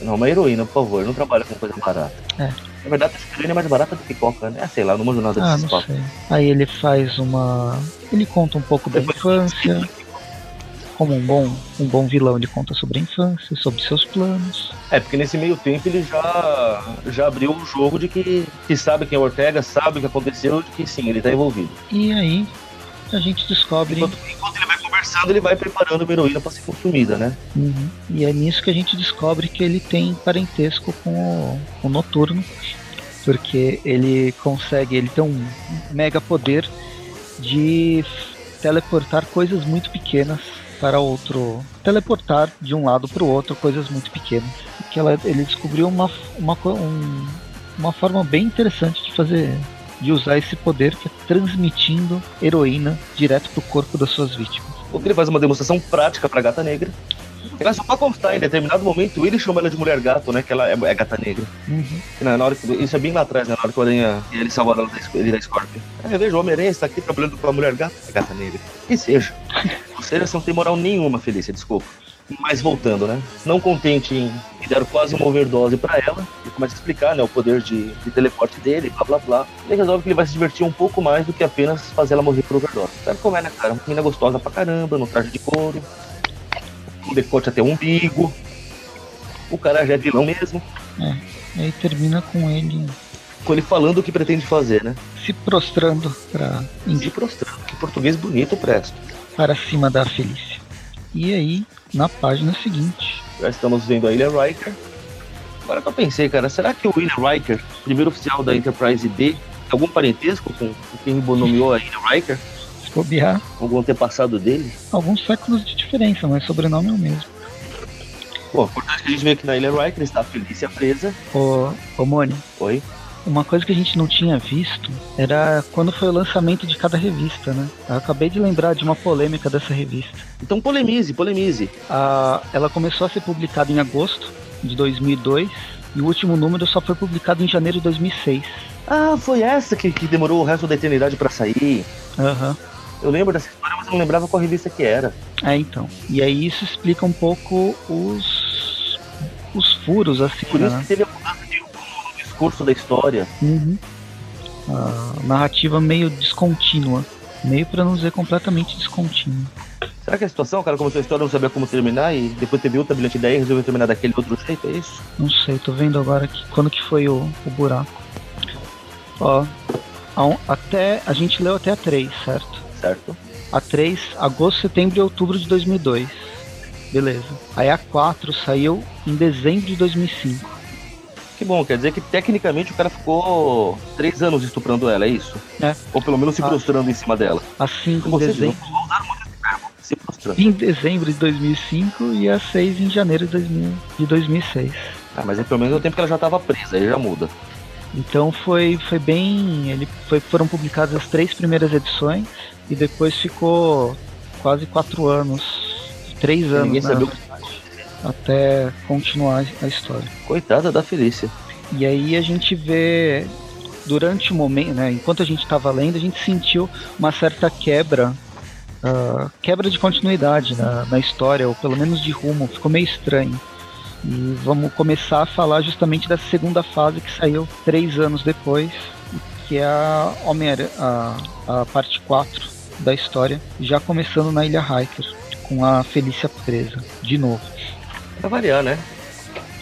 Não, uma heroína, por favor, não trabalha com coisa barata. É. Na verdade, a heroína é mais barata do que coca, né? Ah, sei lá, não manjo nada ah, não papos. sei. Aí ele faz uma. Ele conta um pouco da infância como um bom, um bom vilão, ele conta sobre a infância, sobre seus planos. É, porque nesse meio tempo ele já, já abriu o jogo de que, que sabe quem é o Ortega, sabe o que aconteceu, de que sim, ele tá envolvido. E aí a gente descobre. Enquanto, enquanto ele vai conversando, ele vai preparando uma heroína para ser consumida, né? Uhum. E é nisso que a gente descobre que ele tem parentesco com o, o Noturno, porque ele consegue, ele tem um mega poder de teleportar coisas muito pequenas para outro teleportar de um lado para o outro coisas muito pequenas. Que ela, ele descobriu uma, uma, um, uma forma bem interessante de fazer de usar esse poder que é transmitindo heroína direto para o corpo das suas vítimas. Ele faz uma demonstração prática para Gata Negra. Mas só pra constar, em determinado momento ele chama ela de mulher gato, né? Que ela é, é gata negra. Uhum. Na, hora que, isso é bem lá atrás, né? Na hora que o Aranha ele salva ela da, ele da Scorpion. É, veja, o Homem-Aranha está aqui trabalhando com a mulher gato, é gata negra. Que seja. Você não tem moral nenhuma, Felícia, desculpa. Mas voltando, né? Não contente em dar quase uma overdose para ela, ele começa a explicar né, o poder de, de, teleporte dele, blá blá blá. Ele resolve que ele vai se divertir um pouco mais do que apenas fazer ela morrer por overdose. Sabe como é, né, cara? Uma menina gostosa pra caramba, no traje de couro, um decote até o umbigo. O cara já é vilão mesmo. É, e aí termina com ele. Com ele falando o que pretende fazer, né? Se prostrando pra. Se prostrando, que português bonito presto. Para cima da Felícia. E aí, na página seguinte. Já estamos vendo a Ilha Riker. Agora que eu pensei, cara, será que o William Riker, primeiro oficial da Enterprise B, tem algum parentesco com quem nomeou a Ilha Riker? Se bobear. Algum antepassado dele? Alguns séculos de diferença, mas sobrenome é o mesmo. Bom, importante que a gente vê que na Ilha Riker está a Felícia presa. Ô, ô Mone. Oi? Uma coisa que a gente não tinha visto era quando foi o lançamento de cada revista, né? Eu acabei de lembrar de uma polêmica dessa revista. Então polemize, polemize. Ah, ela começou a ser publicada em agosto de 2002 e o último número só foi publicado em janeiro de 2006. Ah, foi essa que, que demorou o resto da eternidade para sair. Aham. Uhum. Eu lembro dessa história, mas eu não lembrava qual revista que era. É, então. E aí isso explica um pouco os os furos, assim, Por isso né? que teve a mudança de rumo no discurso da história. Uhum. A narrativa meio descontínua. Meio para não dizer completamente descontínua. Será que a situação, o cara começou a história, não sabia como terminar e depois teve outra brilhante ideia e resolveu terminar daquele outro jeito, é isso? Não sei, tô vendo agora aqui quando que foi o, o buraco. Ó, a um- até a gente leu até a 3, certo? Certo? A 3, agosto, setembro e outubro de 2002. Beleza. Aí a 4 saiu em dezembro de 2005. Que bom, quer dizer que tecnicamente o cara ficou três anos estuprando ela, é isso? É. Ou pelo menos se Ah. prostrando em cima dela. A 5 em dezembro, se prostrando. em dezembro de 2005 e a 6 em janeiro de, 2000 de 2006. Ah, mas aí pelo menos é o tempo que ela já tava presa, aí já muda. Então foi, foi bem. Ele foi, foram publicadas as três primeiras edições e depois ficou quase quatro anos, três anos, Ninguém sabia até continuar a história. Coitada da Felícia. E aí a gente vê durante o momento, né, enquanto a gente estava lendo, a gente sentiu uma certa quebra, ah, quebra de continuidade na, na história, ou pelo menos de rumo, ficou meio estranho. E vamos começar a falar justamente dessa segunda fase que saiu três anos depois, que é a homem a, a parte 4 da história, já começando na Ilha Hiker, com a Felícia presa, de novo. Pra variar, né?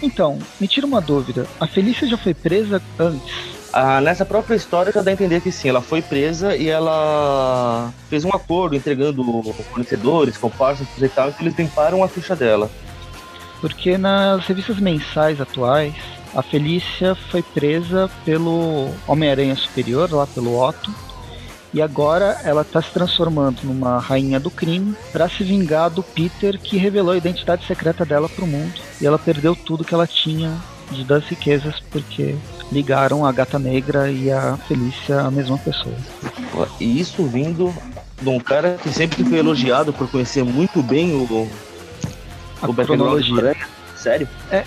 Então, me tira uma dúvida, a Felícia já foi presa antes? Ah, nessa própria história já dá a entender que sim, ela foi presa e ela fez um acordo entregando fornecedores, comparsas e tal, então eles limparam a ficha dela. Porque nas revistas mensais atuais, a Felícia foi presa pelo Homem-Aranha Superior, lá pelo Otto, e agora ela está se transformando numa rainha do crime para se vingar do Peter que revelou a identidade secreta dela para o mundo. E ela perdeu tudo que ela tinha de das riquezas porque ligaram a Gata Negra e a Felícia a mesma pessoa. E isso vindo de um cara que sempre foi elogiado por conhecer muito bem o, A o cronologia. Aranha. Sério? É.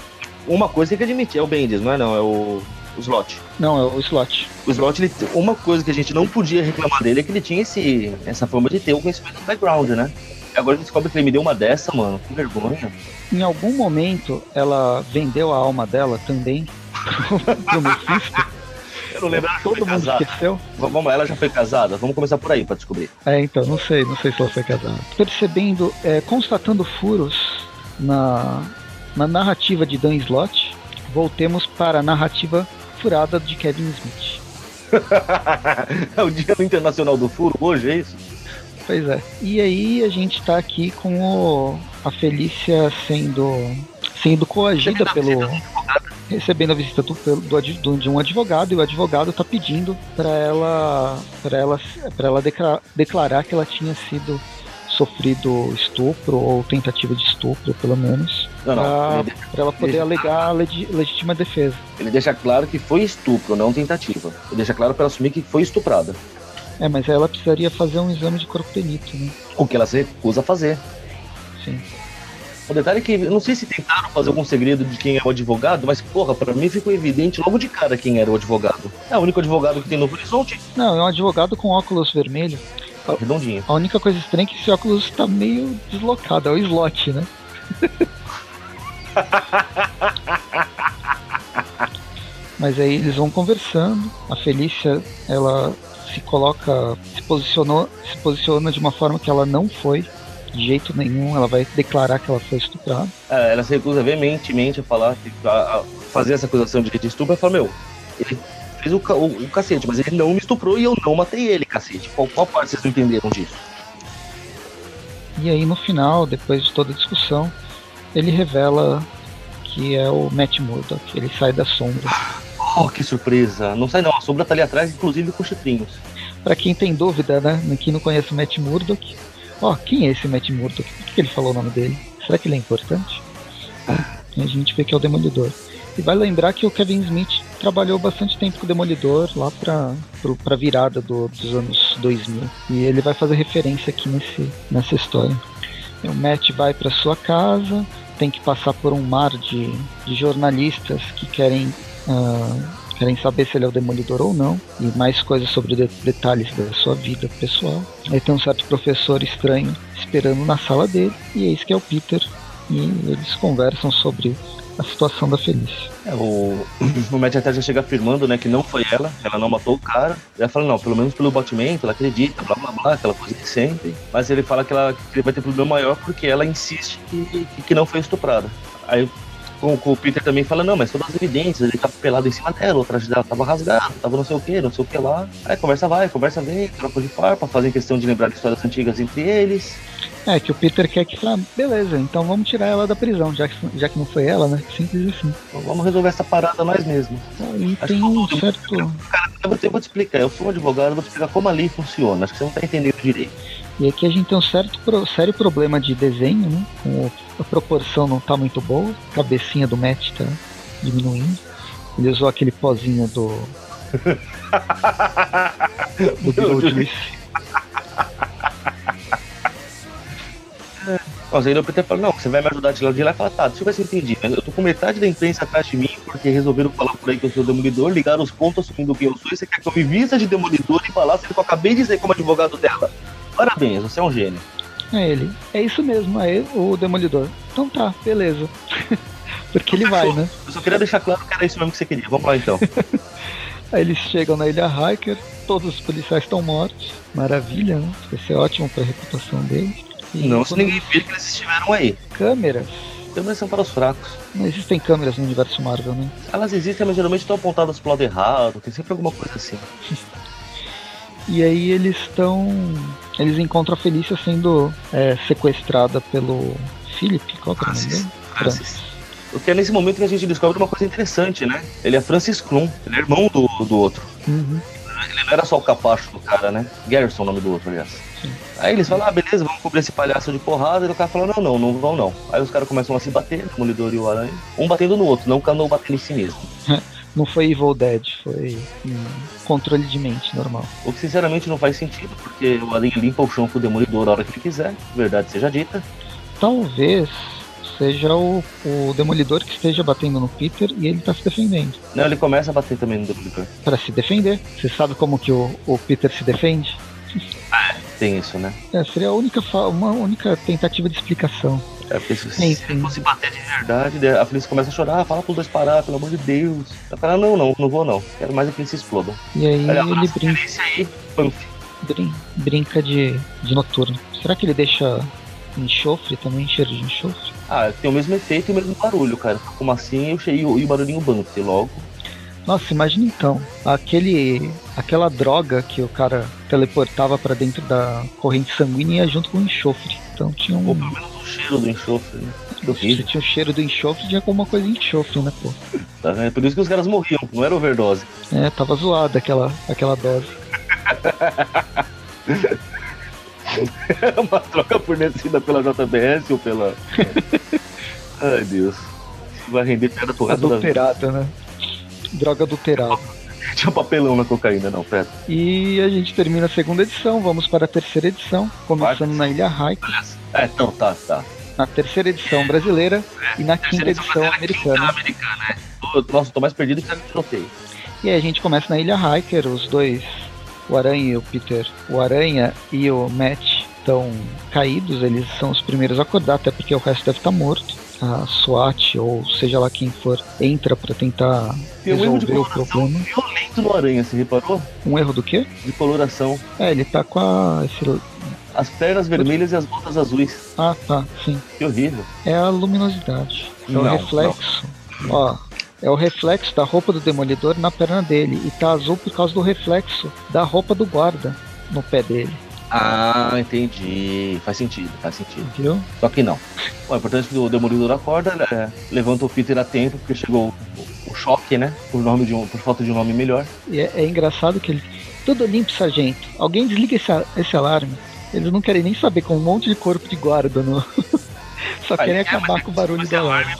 Uma coisa que admitir, é o Bendis, não é não, é o, o Slot. Não, é o Slot. O Slot, ele, uma coisa que a gente não podia reclamar dele é que ele tinha esse, essa fama de ter o conhecimento do background, né? Agora a gente descobre que ele me deu uma dessa, mano. Que vergonha. Em algum momento ela vendeu a alma dela também pro, Mephisto. Eu não lembro, Todo mundo casada. esqueceu. Vamos lá, ela já foi casada? Vamos começar por aí pra descobrir. É, então, não sei, não sei se ela foi casada. Percebendo, é, constatando furos na, na narrativa de Dan Slott, voltemos para a narrativa furada de Kevin Smith. é o dia internacional do furo hoje, é isso? Pois é. E aí a gente tá aqui com o, a Felícia sendo, sendo coagida pelo. recebendo a visita do, do, do- de um advogado e o advogado tá pedindo para ela para ela para ela declarar, declarar que ela tinha sido sofrido estupro ou tentativa de estupro pelo menos Não, não. para Ele, ela poder ele- alegar a legi- legítima defesa ele deixa claro que foi estupro, não tentativa. Ele deixa claro pra ela assumir que foi estuprada. é mas ela precisaria fazer um exame de corpo de delito né O que ela se recusa a fazer. sim O detalhe é que, eu não sei se tentaram fazer algum segredo de quem é o advogado, mas, porra, pra mim ficou evidente logo de cara quem era o advogado. É o único advogado que tem no Horizonte, não é um advogado com óculos vermelho redondinho. a única coisa estranha é que esse óculos tá meio deslocado é o slot né Mas aí eles vão conversando. A Felícia, ela se coloca, se posicionou, se posiciona de uma forma que ela não foi de jeito nenhum. Ela vai declarar que ela foi estuprada. É, ela se recusa veementemente a falar, a, a fazer essa acusação de, estupro. Ela fala, meu, ele fez o, o, o, cacete, mas ele não me estuprou e eu não matei ele, cacete. Qual, qual parte vocês não entenderam disso? E aí no final, depois de toda a discussão, ele revela que é o Matt Murdock. Ele sai da sombra. Oh, que surpresa! Não sai não, a sombra tá ali atrás, inclusive com chifrinhos. Pra quem tem dúvida, né? Quem não conhece o Matt Murdock, ó, oh, quem é esse Matt Murdock? Por que ele falou o nome dele? Será que ele é importante? A gente vê que é o Demolidor. E vai lembrar que o Kevin Smith trabalhou bastante tempo com o Demolidor lá pra, pro, pra virada do, dos anos 2000. E ele vai fazer referência aqui nesse, nessa história. O Matt vai para sua casa, tem que passar por um mar de, de jornalistas que querem uh, querem saber se ele é o demolidor ou não, e mais coisas sobre de detalhes da sua vida pessoal. Aí tem um certo professor estranho esperando na sala dele, e eis que é o Peter, e eles conversam sobre a situação da Felícia. É, o, o Matt até já chega afirmando né, que não foi ela, ela não matou o cara. Ela fala, não, pelo menos pelo batimento, ela acredita, blá blá blá, aquela coisa que sempre. Mas ele fala que, ela, que ele vai ter problema maior porque ela insiste que, que não foi estuprada. Aí com, com, o Peter também fala, não, mas todas as evidências, ele tava pelado em cima dela, o traje dela tava rasgado, tava não sei o que, não sei o que lá. Aí conversa vai, conversa vem, troca de farpa, fazem questão de lembrar de histórias antigas entre eles. É, que o Peter quer que fala, beleza, então vamos tirar ela da prisão, já que, já que não foi ela, né? Simples assim. Então vamos resolver essa parada nós mesmos. Aí tem um certo. Cara, eu vou, te, eu vou te explicar, eu sou um advogado, eu vou te explicar como a lei funciona, acho que você não tá entendendo direito. E aqui a gente tem um certo sério problema de desenho, né? Com a proporção não tá muito boa, a cabecinha do Matt tá diminuindo. Ele usou aquele pozinho do. do Mas aí o Peter fala, não, você vai me ajudar a tirar de lá e fala, tá, deixa eu ver se eu entendi. Eu tô com metade da imprensa atrás de mim, porque resolveram falar por aí que eu sou demolidor, ligaram os pontos assumindo quem eu sou, e você quer que eu me vista de demolidor e falar sendo que eu acabei de dizer como advogado dela. Parabéns, você é um gênio. É ele. É isso mesmo, é o Demolidor. Então tá, beleza. Porque ele vai, né? Eu só queria deixar claro que era isso mesmo que você queria. Vamos lá então. Aí eles chegam na Ilha Hiker, todos os policiais estão mortos. Maravilha, né? Vai ser ótimo pra reputação deles. E não se ninguém vê que eles estiveram aí. Câmeras. Câmeras são para os fracos. Não existem câmeras no universo Marvel, né? Elas existem, mas geralmente estão apontadas pro lado errado. Tem sempre alguma coisa assim. e aí eles estão. Eles encontram a Felícia sendo é, sequestrada pelo Philip, qual que é o nome dele? Francis. Porque é nesse momento que a gente descobre uma coisa interessante, né? Ele é Francis Krum, ele é irmão do, do outro. Uhum. Ele não era só o capacho do cara, né? Garrison, o nome do outro, aliás. Sim. Aí eles falam, ah, beleza, vamos cobrir esse palhaço de porrada. E o cara fala, não, não, não vão não. Aí os caras começam a se bater, o Demolidor e o Aranha. Um batendo no outro, não o Cano batendo em si mesmo. não foi Evil Dead, foi um controle de mente normal. O que sinceramente não faz sentido, porque o Aranha limpa o chão com o Demolidor a hora que ele quiser, verdade seja dita. Talvez seja o, o Demolidor que esteja batendo no Peter e ele tá se defendendo. Não, ele começa a bater também no Demolidor. Para se defender. Você sabe como que o, o Peter se defende? Tem isso, né? É, seria a única, uma única tentativa de explicação. É, porque se, sim, se sim. fosse bater de verdade, a Felice começa a chorar, fala pro dois parar, pelo amor de Deus. Eu falo, não, não, não vou não. Quero mais é que eles se explodam. E aí ele brinca. Aí, Brin brinca de, de noturno. Será que ele deixa enxofre também, cheiro de enxofre? Ah, tem o mesmo efeito e o mesmo barulho, cara. Como assim, eu cheio e o barulhinho Banff logo. Nossa, imagina então, aquele, aquela droga que o cara teleportava para dentro da corrente sanguínea junto com o enxofre. Então tinha um. Ou pelo menos o cheiro do enxofre, né? Se tinha o cheiro do enxofre, tinha alguma coisa de enxofre, né, pô? Tá vendo? Por isso que os caras morriam, não era overdose. É, tava zoada aquela, aquela dose. uma troca fornecida pela JBS ou pela. Ai Deus. Vai render pedra por Adulterada, né? Droga adulterada. Tinha papelão na cocaína, não, pera. E a gente termina a segunda edição, vamos para a terceira edição, começando na Ilha Hike. É, então, tá, tá. Na terceira edição brasileira é, e na quinta edição americana. americana é. Nossa, tô mais perdido que eu E aí a gente começa na Ilha Hiker, os dois, o Aranha e o Peter. O Aranha e o Matt estão caídos, eles são os primeiros a acordar, até porque o resto deve estar morto. A SWAT, ou seja lá quem for, entra para tentar Tem um resolver o problema. violento no aranha, você reparou? Um erro do quê? De coloração. É, ele tá com a. Esse... As pernas vermelhas e as botas azuis. Ah, tá, sim. Que horrível. É a luminosidade. É o Não, reflexo. Ó, é o reflexo da roupa do demolidor na perna dele. E tá azul por causa do reflexo da roupa do guarda no pé dele. Ah, entendi. Faz sentido, faz sentido. Viu? Só que não. Bom, é importante que o Demolidor acorda, né? levanta o Peter a tempo, porque chegou o, o choque, né? Por, nome de um, por falta de um nome melhor. E é, é engraçado que ele. Tudo limpo, sargento. Alguém desliga esse, esse alarme. Eles não querem nem saber com um monte de corpo de guarda no. Só querem é, acabar mas com o barulho do alarme.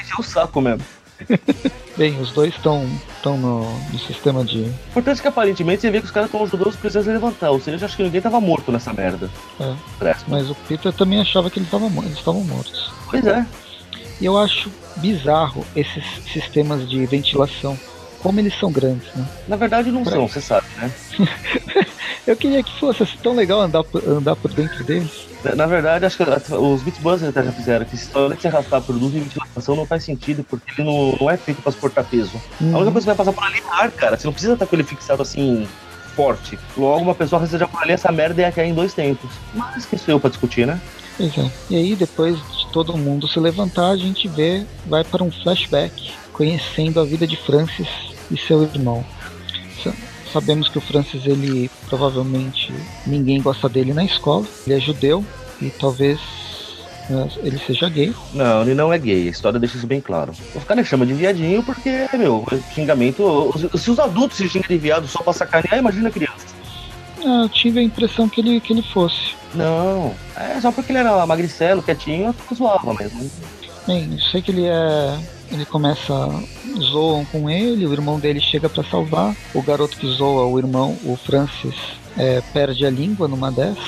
Encheu o saco mesmo. Bem, os dois estão estão no, no sistema de. Importante que aparentemente você vê que os caras estão ajudando os prisioneiros a levantar, ou seja, acho que ninguém tava morto nessa merda. É, Parece. mas o Peter também achava que ele tava, mo- eles estavam mortos. Pois é. E eu acho bizarro esses sistemas de ventilação. Como eles são grandes, né? Na verdade não Pra- são, você sabe, né? Eu queria que fosse assim, tão legal andar por, andar por dentro deles. Na- Na verdade, acho que os Beatbusters até já fizeram, que se história de se arrastar por luz e ventilação não faz sentido, porque ele não, não é feito pra suportar peso. A única Uhum. coisa que vai passar por ali é ar, cara. Você não precisa estar com ele fixado assim, forte. Logo, uma pessoa receja por ali, essa merda ia cair em dois tempos. Mas que sou eu pra discutir, né? Pois é. E aí, depois de todo mundo se levantar, a gente vê, vai para um flashback, conhecendo a vida de Francis e seu irmão. Sa- Sabemos que o Francis, ele provavelmente ninguém gosta dele na escola. Ele é judeu e talvez né, ele seja gay. Não, ele não é gay, a história deixa isso bem claro. Os caras chamam de viadinho porque, meu, xingamento. os- Se os adultos se xingam de viado só pra sacanear, imagina a criança. Ah, eu tive a impressão que ele, que ele fosse. Não, é só porque ele era magricelo, quietinho, eu zoava mesmo. Bem, eu sei que ele é. Ele começa. Zoam com ele, o irmão dele chega pra salvar. O garoto que zoa o irmão, o Francis, é, perde a língua numa dessas.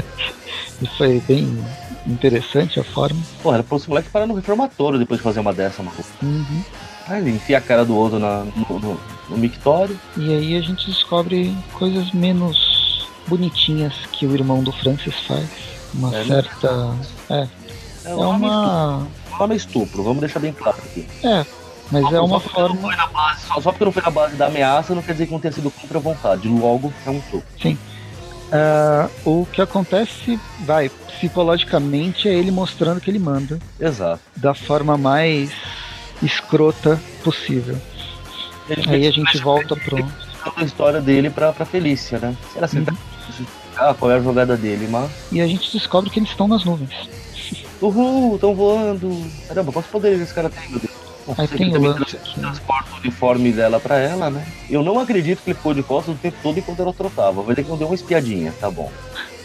e foi bem interessante a forma. Pô, era pro esse moleque parar no reformatório depois de fazer uma dessa, maluco. Uhum. Aí ele enfia a cara do outro na, no, no, no mictório. E aí a gente descobre coisas menos bonitinhas que o irmão do Francis faz. Uma É, né? certa. É, É, é nome uma. estupro, é estupro, vamos deixar bem claro aqui. É, mas é Só uma forma. base- só, só porque não foi na base da ameaça não quer dizer que não tenha sido contra a vontade. Logo, é um estupro. Ah, o que acontece, vai, psicologicamente, é ele mostrando que ele manda Exato. da forma mais escrota possível. Aí a gente volta pro. a história dele pra, pra Felícia, né? Será que Uhum. ah, qual é a jogada dele, mas. E a gente descobre que eles estão nas nuvens. Uhul, tão voando. Caramba, quantos poderes esse cara tem, meu Deus? Aí tem também lance transporta o uniforme dela pra ela, né? Eu não acredito que ele ficou de costas o tempo todo enquanto ela trotava. Vai ter que não deu uma espiadinha, tá bom.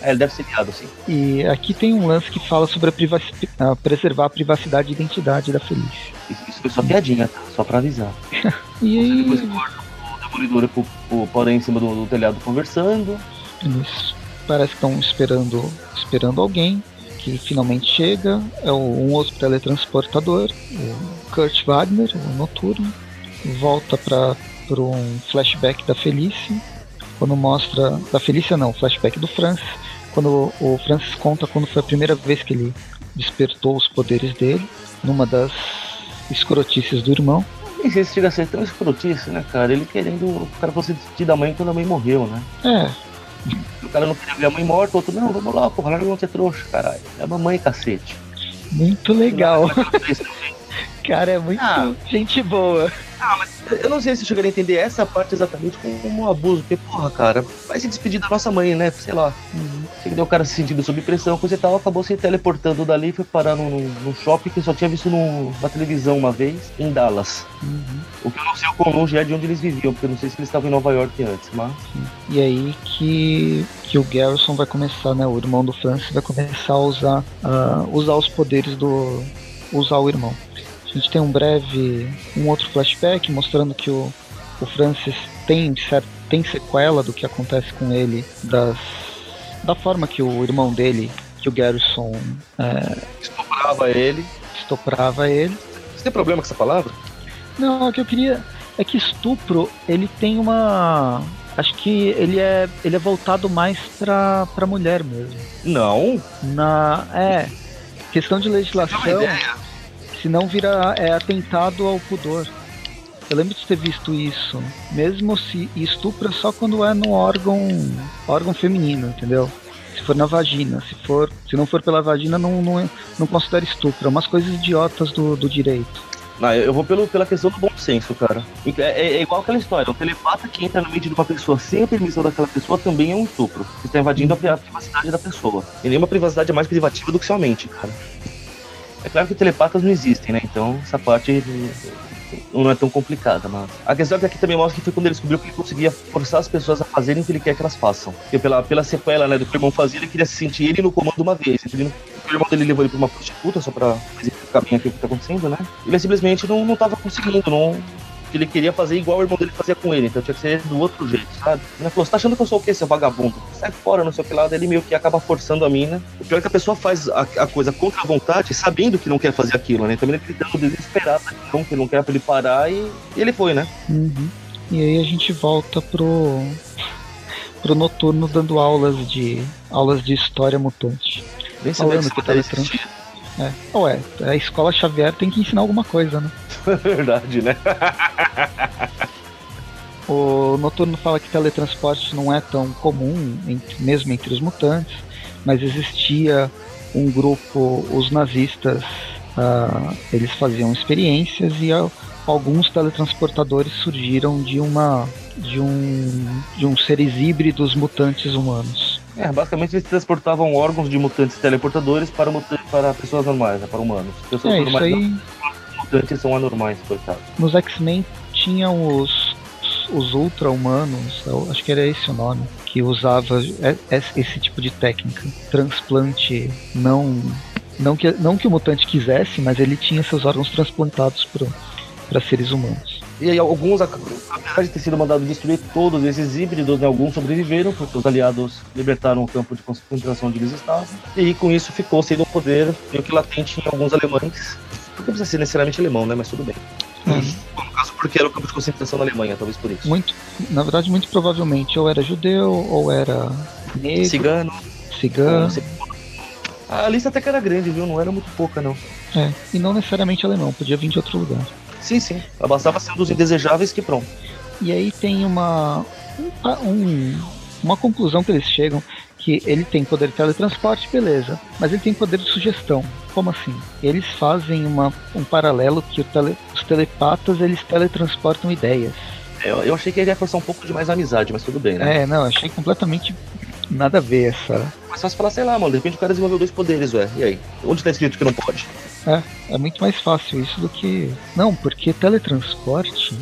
É, ele deve ser viado, sim. E aqui tem um lance que fala sobre a privaci... ah, preservar a privacidade e identidade da Felícia. Isso, isso foi só piadinha, tá? Só pra avisar. E Você depois aí corta o demolidor pro, pro porém em cima do, do telhado conversando. eles parece que estão esperando, esperando alguém que finalmente chega. É um outro teletransportador, o Kurt Wagner, o Noturno. Volta para um flashback da Felícia. Quando mostra. Da Felícia não, flashback do Francis. Quando o Francis conta quando foi a primeira vez que ele despertou os poderes dele. Numa das escrotices do irmão. Nem sei se chega a ser tão escrotice, né, cara? Ele querendo. O cara fosse desistir da mãe quando a mãe morreu, né? É, O cara não queria ver a mãe morta, o outro, não, vamos lá, porra, larga não ser trouxa, caralho. É a mamãe, cacete. muito legal. Cara, é muito Ah. gente boa. Eu não sei se eu chegaria a entender essa parte exatamente como um abuso, porque, porra, cara, vai se despedir da nossa mãe, né? Sei lá. Sei que deu o cara se sentindo sob pressão, coisa e tal, acabou se teleportando dali e foi parar num, shopping que só tinha visto no, na televisão uma vez, em Dallas. O que eu não sei o quão longe é de onde eles viviam, porque eu não sei se eles estavam em Nova York antes, mas. E aí que, que o Garrison vai começar, né? O irmão do Francis vai começar a usar, ah, usar os poderes do. usar o irmão. A gente tem um breve. um outro flashback mostrando que o, o Francis tem, certo, tem sequela do que acontece com ele, das, da forma que o irmão dele, que o Garrison é, Estuprava ele. estuprava ele. Você tem problema com essa palavra? Não, o que eu queria é que estupro ele tem uma Acho que ele é, ele é voltado mais pra, pra mulher mesmo. Não. Na, é, questão de legislação, se não vira é, atentado ao pudor. Eu lembro de ter visto isso. Mesmo se estupra só quando é no órgão órgão feminino, entendeu? Se for na vagina, se for, se não for pela vagina, não, não, não considera estupro. É umas coisas idiotas do, do direito. Não, eu vou pelo, pela questão do bom senso, cara. É, é, é igual aquela história, o telepata que entra no mente de uma pessoa sem a permissão daquela pessoa também é um estupro. Você está invadindo a, a privacidade da pessoa. E nenhuma privacidade é mais privativa do que sua mente, cara. É claro que telepatas não existem, né? Então essa parte não é tão complicada, mas. A questão é que aqui também mostra que foi quando ele descobriu que ele conseguia forçar as pessoas a fazerem o que ele quer que elas façam. Porque pela, pela sequela né, do que o irmão fazia, ele queria se sentir ele no comando uma vez. Ele, o irmão dele levou ele pra uma prostituta, só pra exemplificar bem aqui o que tá acontecendo, né? Ele simplesmente não, não tava conseguindo, não, ele queria fazer igual o irmão dele fazia com ele, então tinha que ser do outro jeito, sabe? Ele falou: Você tá achando que eu sou o quê, seu vagabundo? Sai fora, não sei o que lá. Daí ele meio que acaba forçando a mina. O pior é que a pessoa faz a, a coisa contra a vontade, sabendo que não quer fazer aquilo, né? Também ele gritando desesperado, não, que não quer pra ele parar e, e ele foi, né? Uhum. E aí a gente volta pro pro noturno dando aulas de aulas de história mutante. Nem Falando que, que tá é. Ué, a escola Xavier tem que ensinar alguma coisa, né? Verdade, né? o Noturno fala que teletransporte não é tão comum, mesmo entre os mutantes, mas existia um grupo, os nazistas, uh, eles faziam experiências e uh, alguns teletransportadores surgiram de uma de um de um seres híbridos mutantes humanos. É, basicamente eles transportavam órgãos de mutantes teleportadores para, mutantes, para pessoas normais, né, para humanos. Pessoas é, normais isso aí... mutantes são anormais, coitado. Nos X-Men tinham os, os ultra-humanos, acho que era esse o nome, que usava esse tipo de técnica. Transplante não. Não que, não que o mutante quisesse, mas ele tinha seus órgãos transplantados para seres humanos. E aí alguns, apesar de ter sido mandado destruir todos esses híbridos, né, alguns sobreviveram, porque os aliados libertaram o campo de concentração onde eles estavam. E com isso ficou sendo um poder meio que latente em alguns alemães. Não precisa ser necessariamente alemão, né? Mas tudo bem. Uhum. No caso, porque era o campo de concentração na Alemanha, talvez por isso. Muito, na verdade, muito provavelmente, ou era judeu, ou era negro. Cigano. Cigano. A lista até que era grande, viu? Não era muito pouca, não. É, e não necessariamente alemão, podia vir de outro lugar. Sim, sim. Bastava ser um dos indesejáveis que pronto. E aí tem uma, um, uma conclusão que eles chegam que ele tem poder de teletransporte, beleza, mas ele tem poder de sugestão. Como assim? Eles fazem uma, um paralelo que tele, os telepatas eles teletransportam ideias. Eu, eu achei que ele ia forçar um pouco de mais amizade, mas tudo bem, né? É, não, achei completamente nada a ver essa. Mas só se falar, sei lá, mano, de repente o cara desenvolveu dois poderes, ué. E aí? Onde tá escrito que não pode? É, é muito mais fácil isso do que. Não, porque teletransporte.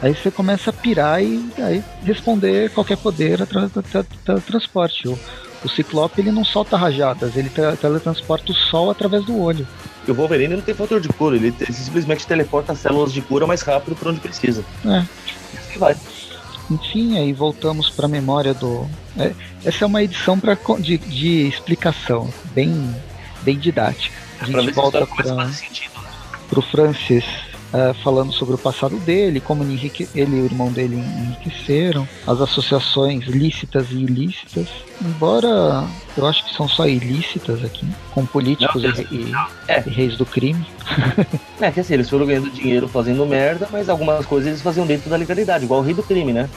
Aí você começa a pirar e aí responder qualquer poder através do teletransporte. O, o Ciclope ele não solta rajadas, ele teletransporta o sol através do olho. E o Wolverine não tem fator de cura, ele, ele simplesmente teleporta as células de cura mais rápido para onde precisa. É. Isso que vai. Enfim, aí voltamos para a memória do. É, essa é uma edição pra, de, de explicação, bem, bem didática. A gente volta para né? o Francis uh, falando sobre o passado dele, como ele, ele e o irmão dele enriqueceram, as associações lícitas e ilícitas. Embora eu acho que são só ilícitas aqui, com políticos não, e, e, é. e, reis do crime. é que assim, eles foram ganhando dinheiro fazendo merda, mas algumas coisas eles faziam dentro da legalidade, igual o rei do crime, né?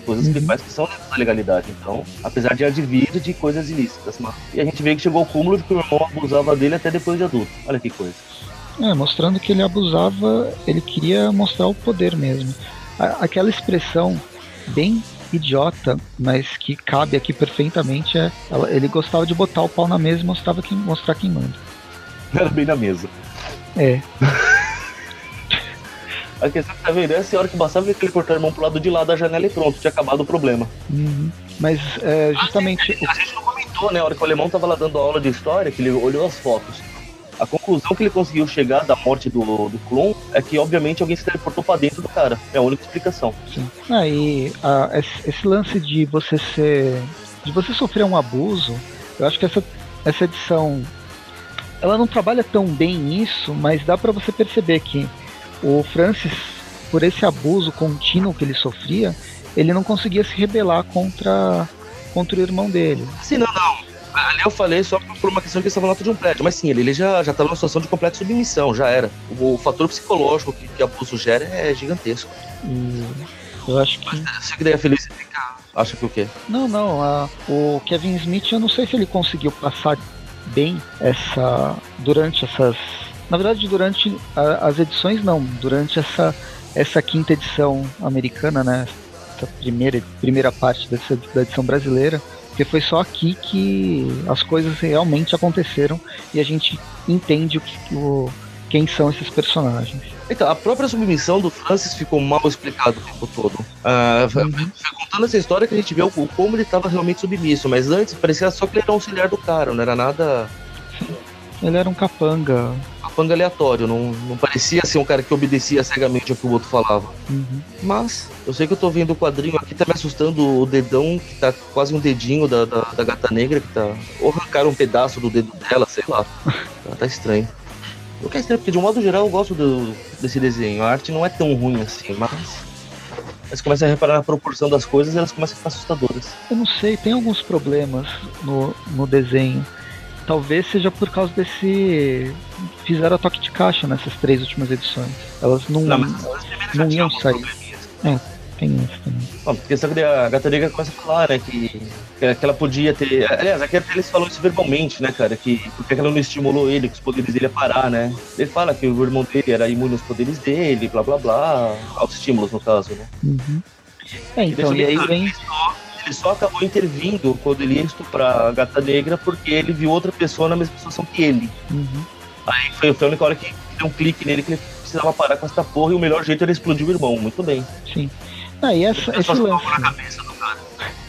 Coisas uhum. que faz que são da legalidade. Então, apesar de advir de coisas ilícitas. Mas... E a gente vê que chegou ao cúmulo de que o irmão abusava dele até depois de adulto. Olha que coisa. É, mostrando que ele abusava, ele queria mostrar o poder mesmo. Aquela expressão bem idiota, mas que cabe aqui perfeitamente é ele gostava de botar o pau na mesa e mostrava quem, mostrar quem manda. Era bem na mesa. É. A questão que tá vendo é a senhora que bastava ele cortar a mão pro lado de lá da janela e pronto, tinha acabado o problema. Uhum. Mas é, justamente. A gente, não comentou, né? A hora que o alemão tava lá dando aula de história, que ele olhou as fotos. A conclusão que ele conseguiu chegar da morte do, do clone é que, obviamente, alguém se teleportou pra dentro do cara. É a única explicação. Sim. Aí, ah, esse, esse lance de você ser. de você sofrer um abuso, eu acho que essa, essa edição. Ela não trabalha tão bem nisso, mas dá para você perceber que o Francis por esse abuso contínuo que ele sofria, ele não conseguia se rebelar contra, contra o irmão dele. Sim, não, não. Ali eu falei só por uma questão que estava na de um prédio, mas sim, ele, ele já estava numa situação de completa submissão, já era. O, o fator psicológico que, que abuso gera é gigantesco. E eu acho que. Mas você que daí é feliz. Acha que o quê? Não, não. A, o Kevin Smith, eu não sei se ele conseguiu passar bem essa. durante essas. Na verdade, durante a, as edições, não. Durante essa, essa quinta edição americana, né? Essa primeira, primeira parte dessa, da edição brasileira porque foi só aqui que as coisas realmente aconteceram e a gente entende o que, o, quem são esses personagens. Então, a própria submissão do Francis ficou mal explicado o tempo todo. Uh, uhum. Foi contando essa história que a gente viu como ele estava realmente submisso, mas antes parecia só que ele era um auxiliar do cara, não era nada. Ele era um capanga capanga aleatório, não, não parecia ser um cara que obedecia cegamente ao que o outro falava. Uhum. Mas, eu sei que eu tô vendo o quadrinho aqui, tá me assustando o dedão, que tá quase um dedinho da, da, da gata negra, que tá. Ou arrancaram um pedaço do dedo dela, sei lá. tá, tá estranho. O que é estranho, porque de um modo geral eu gosto do, desse desenho. A arte não é tão ruim assim, mas. Mas começa a reparar na proporção das coisas e elas começam a ficar assustadoras. Eu não sei, tem alguns problemas no, no desenho. Talvez seja por causa desse. Fizeram a toque de caixa nessas três últimas edições. Elas não, não, não iam sair. É, tem isso também. Bom, porque só que a Gata Negra começa a falar, né, que, que ela podia ter. Aliás, aqui até eles falam isso verbalmente, né, cara, que porque ela não estimulou ele, que os poderes dele ia parar, né? Ele fala que o irmão dele era imune aos poderes dele, blá blá blá, aos estímulos, no caso, né? Uhum. É, então, e, e aí vem ele só acabou intervindo quando ele ia estuprar a gata negra porque ele viu outra pessoa na mesma situação que ele. Uhum. Aí foi, foi a única hora que deu um clique nele que ele precisava parar com essa porra e o melhor jeito era explodir o irmão. Muito bem. Sim. Ah, e essa, esse lance.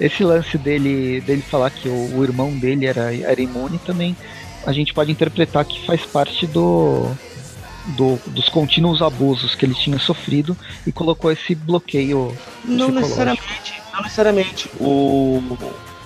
Esse lance dele, dele falar que o, o irmão dele era, era imune também, a gente pode interpretar que faz parte do, do, dos contínuos abusos que ele tinha sofrido e colocou esse bloqueio. Não necessariamente. Não necessariamente. O,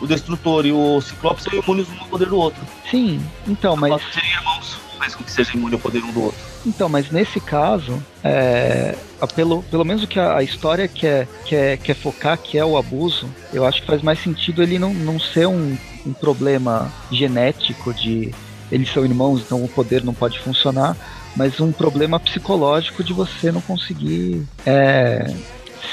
o Destrutor e o Ciclope são imunes um ao poder do outro. Sim, então, mas. Seriam irmãos, faz com que seja imune ao poder um do outro. Então, mas nesse caso, é, pelo, pelo menos o que a, a, história quer, quer, quer focar, que é o abuso, eu acho que faz mais sentido ele não, não ser um, um problema genético de eles são irmãos, então o poder não pode funcionar, mas um problema psicológico de você não conseguir é,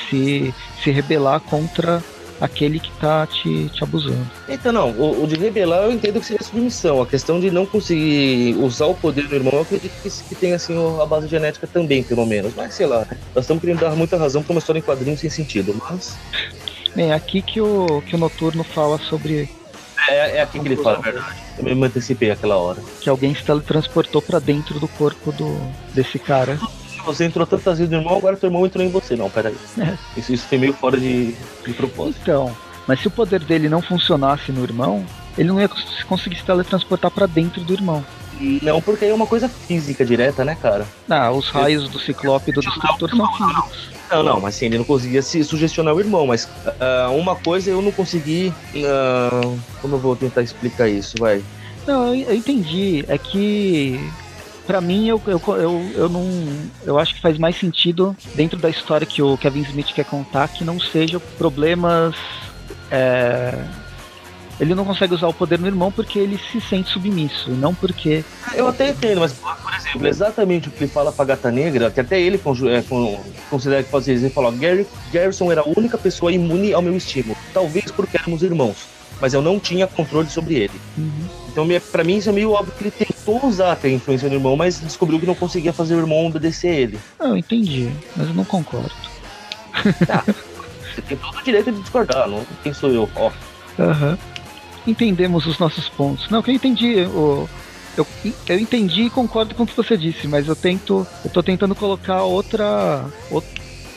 se, se rebelar contra aquele que tá te, te abusando. Então, não, o, o, de rebelar eu entendo que seria submissão. A questão de não conseguir usar o poder do irmão, eu acredito que, que tem assim a base genética também, pelo menos. Mas sei lá, nós estamos querendo dar muita razão para uma história em quadrinhos sem sentido, mas. Bem, aqui que o, que o Noturno fala sobre. É, é aqui que ele fala, verdade. Eu me antecipei aquela hora. Que alguém se teletransportou para dentro do corpo do, desse cara você entrou tantas vezes no irmão, agora teu irmão entrou em você. Não, peraí. É. Isso, isso foi meio fora de, de propósito. Então, mas se o poder dele não funcionasse no irmão, ele não ia conseguir se teletransportar para dentro do irmão. Não, porque é uma coisa física direta, né, cara? Ah, os raios do Ciclope e do Destrutor são físicos. Não, não, mas sim, ele não conseguia se sugestionar o irmão, mas uh, uma coisa eu não consegui. Uh, como eu vou tentar explicar isso, vai? Não, eu, entendi. É que para mim, eu, eu, eu, eu não. Eu acho que faz mais sentido dentro da história que o Kevin Smith quer contar que não seja problemas. É, ele não consegue usar o poder no irmão porque ele se sente submisso, não porque. Eu até entendo, mas, por exemplo, exatamente o que ele fala pra Gata Negra, que até ele é, considera que pode ser, ele falou: Gary, Garrison era a única pessoa imune ao meu estímulo, talvez porque éramos irmãos, mas eu não tinha controle sobre ele. Uhum. Então, para mim, isso é meio óbvio que ele tentou usar a influência do irmão, mas descobriu que não conseguia fazer o irmão obedecer ele. Ah, eu entendi, mas eu não concordo. Tá. Você tem todo o direito de discordar, não? Quem sou eu? Ó. Aham. Uhum. Entendemos os nossos pontos. Não, que eu entendi. O, eu, eu entendi e concordo com o que você disse, mas eu tento. Eu tô tentando colocar outra.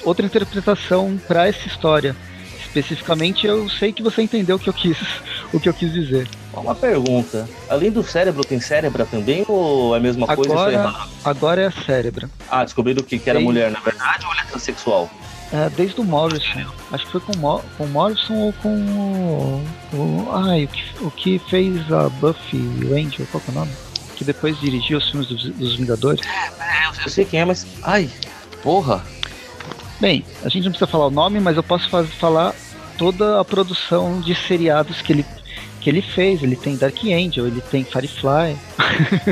outra interpretação para essa história. Especificamente, eu sei que você entendeu o que eu quis, o que eu quis dizer. Uma pergunta. Além do cérebro, tem cérebra também ou é a mesma agora, coisa? Agora é a cérebra. Ah, descobriram que, que era mulher, na verdade, ou ele é transexual? É, desde o Morrison. Acho que foi com, com o Morrison ou com o. o ai, o que, o que fez a Buffy Angel, qual é o nome? Que depois dirigiu os filmes dos, dos Vingadores. É, eu sei quem é, mas. Ai, porra! Bem, a gente não precisa falar o nome, mas eu posso faz, falar toda a produção de seriados que ele, que ele fez. Ele tem Dark Angel, ele tem Firefly.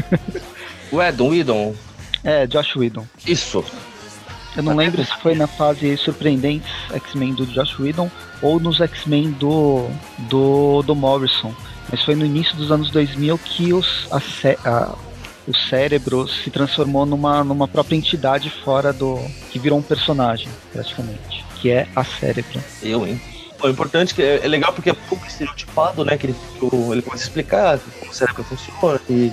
o Edon Whedon? É, Josh Whedon. Isso. Eu não lembro se foi na fase Surpreendentes X-Men do Josh Whedon ou nos X-Men do, do, do Morrison. Mas foi no início dos anos 2000 que os, a, a, o cérebro se transformou numa, numa própria entidade fora do. que virou um personagem, praticamente. Que é a cérebro. Eu, hein? O importante é que é, é legal porque é pouco estereotipado, né? Que ele, ele começa a explicar como o cérebro funciona e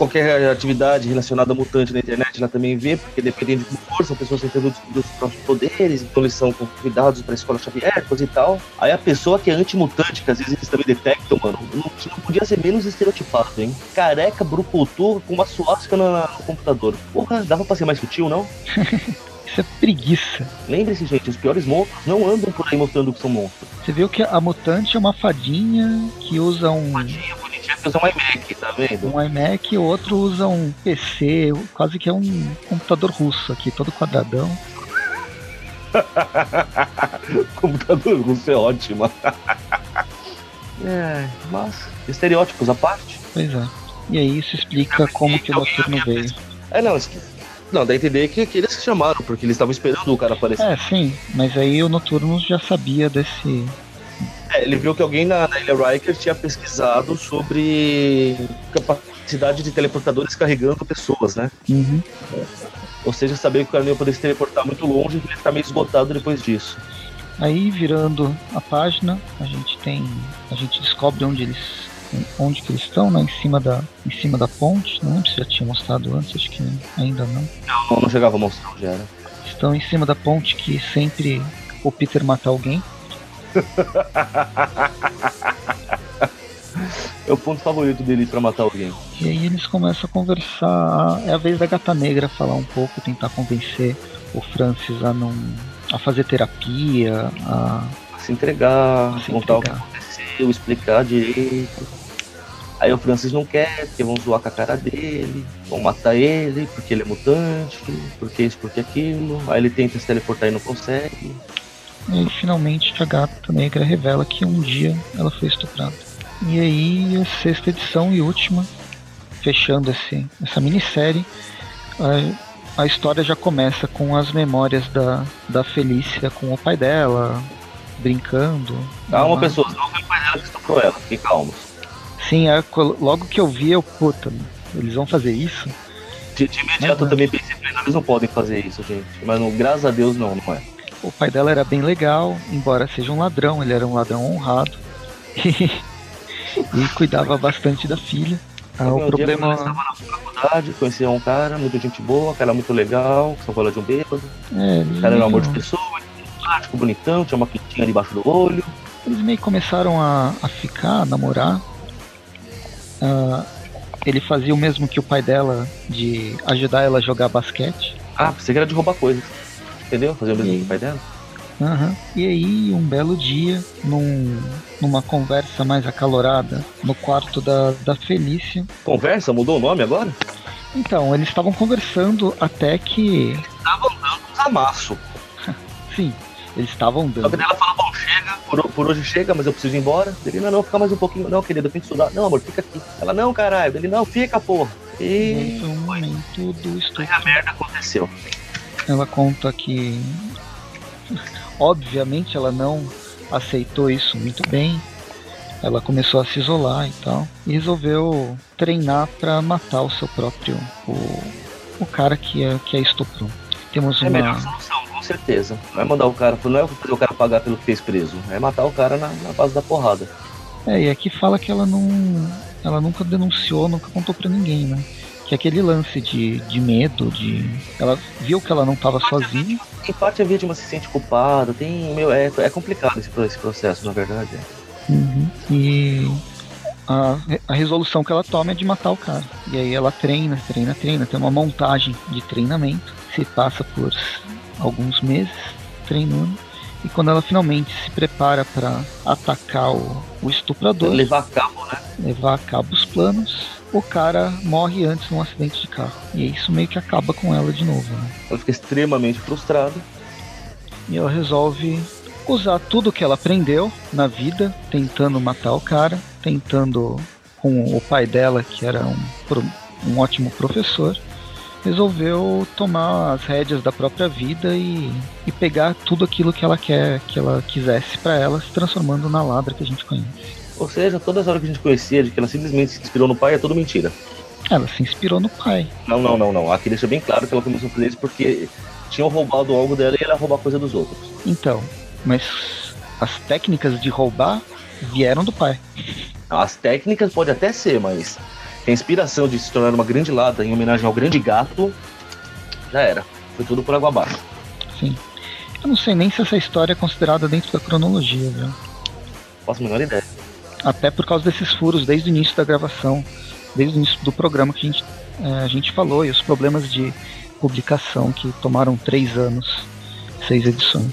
qualquer atividade relacionada a mutante na internet ela também vê, porque dependendo de como for, são pessoas têm os próprios poderes, então eles são convidados para a escola Xavier, coisa e tal. Aí a pessoa que é antimutante, que às vezes eles também detectam, mano, não, não podia ser menos estereotipado, hein? Careca, brucutu, com uma suástica no, no computador. Porra, dava pra ser mais sutil, não? Isso é preguiça. Lembre-se, gente, os piores monstros não andam por aí mostrando que são monstros. Você viu que a mutante é uma fadinha que usa um. Fadinha que usa um iMac, tá vendo? Um iMac e o outro usa um PC, quase que é um computador russo aqui, todo quadradão. computador russo é ótimo. é, mas estereótipos à parte. Pois é. E aí isso explica como que o Noturno veio. É, não, não, dá a entender que, que eles chamaram, porque eles estavam esperando o cara aparecer. É, sim, mas aí o Noturno já sabia desse. É, ele viu que alguém na, na Ilha Riker tinha pesquisado sobre capacidade de teleportadores carregando pessoas, né? Uhum. Ou seja, saber que o cara não ia poder se teleportar muito longe e ele ficar meio esgotado depois disso. Aí, virando a página, a gente tem. A gente descobre onde eles onde que eles estão, né? Em cima da, em cima da ponte. Não lembro se já tinha mostrado antes, acho que ainda não. Não, não chegava a mostrar, já era. Estão em cima da ponte que sempre o Peter mata alguém. é o ponto favorito dele para matar alguém. E aí eles começam a conversar. É a vez da gata negra falar um pouco, tentar convencer o Francis a não. a fazer terapia, a. a se entregar, a se contar entregar. o que aconteceu, explicar direito. Aí o Francis não quer, porque vão zoar com a cara dele, vão matar ele, porque ele é mutante, porque isso, porque aquilo. Aí ele tenta se teleportar e não consegue. E aí, finalmente a gata negra revela que um dia ela foi estuprada. E aí a sexta edição e última, fechando esse, essa minissérie, a, a história já começa com as memórias da, da Felícia com o pai dela, brincando. Calma, pessoas, não foi o pai dela que estuprou ela, fiquem calmos. Sim, é, logo que eu vi, eu, puta, eles vão fazer isso? De, de imediato eu também pensei, eles não podem fazer isso, gente. Mas não, graças a Deus não, não é. O pai dela era bem legal, embora seja um ladrão, ele era um ladrão honrado. e cuidava bastante da filha. Ah, o problema. Dia, estava na faculdade, conhecia um cara, muito gente boa, cara muito legal, só fala de um bêbado. É, o cara era um amor de pessoa, plástico, bonitão, tinha uma pintinha debaixo do olho. Eles meio que começaram a, a ficar, a namorar. Uh, ele fazia o mesmo que o pai dela, de ajudar ela a jogar basquete. Ah, você que era de roubar coisas. Entendeu? Fazer o mesmo que o pai dela. Uhum. E aí, um belo dia, num, numa conversa mais acalorada, no quarto da, da Felícia. Conversa? Mudou o nome agora? Então, eles estavam conversando até que. Estavam dando um amasso. Sim, eles estavam dando. Só que ela fala, bom, chega, por, por, hoje chega, mas eu preciso ir embora. Ele, não, não, ficar mais um pouquinho. Não, querido, eu tenho que estudar. Não, amor, fica aqui. Ela, não, caralho. Ele, não, fica, porra. E... Foi um momento do estupro. Aí a merda aconteceu. Ela conta que... Obviamente ela não aceitou isso muito bem. Ela começou a se isolar e tal. E resolveu treinar para matar o seu próprio... O, o cara que é, que é estuprou. Temos é uma... melhor solução certeza. Não é mandar o cara, não é fazer o cara pagar pelo que fez preso, é matar o cara na, na base da porrada. É, e aqui fala que ela não. Ela nunca denunciou, nunca contou pra ninguém, né? Que aquele lance de, de medo, de. Ela viu que ela não estava sozinha. Em parte a vítima se sente culpada, tem. Meu, é, é complicado esse, esse processo, na verdade. Uhum. E a, a resolução que ela toma é de matar o cara. E aí ela treina, treina, treina, tem uma montagem de treinamento, se passa por alguns meses treinando. E quando ela finalmente se prepara para atacar o, o estuprador, levar a cabo, né? Levar a cabo os planos, o cara morre antes num acidente de carro. E isso meio que acaba com ela de novo. Né? Ela fica extremamente frustrada. E ela resolve usar tudo que ela aprendeu na vida, tentando matar o cara, tentando com o pai dela, que era um, um ótimo professor, resolveu tomar as rédeas da própria vida e, e pegar tudo aquilo que ela quer, que ela quisesse para ela, se transformando na ladra que a gente conhece. Ou seja, todas as horas que a gente conhecia de que ela simplesmente se inspirou no pai é tudo mentira. Ela se inspirou no pai. Não, não, não, não. Aqui deixa bem claro que ela começou a fazer isso porque tinham roubado algo dela e ela roubar coisa dos outros. Então, mas as técnicas de roubar vieram do pai. As técnicas pode até ser, mas a inspiração de se tornar uma grande lata em homenagem ao grande gato já era. Foi tudo por água abaixo. Sim. Eu não sei nem se essa história é considerada dentro da cronologia, viu? Faço a menor ideia. Até por causa desses furos desde o início da gravação, desde o início do programa que a gente, é, a gente falou, e os problemas de publicação que tomaram três anos, seis edições.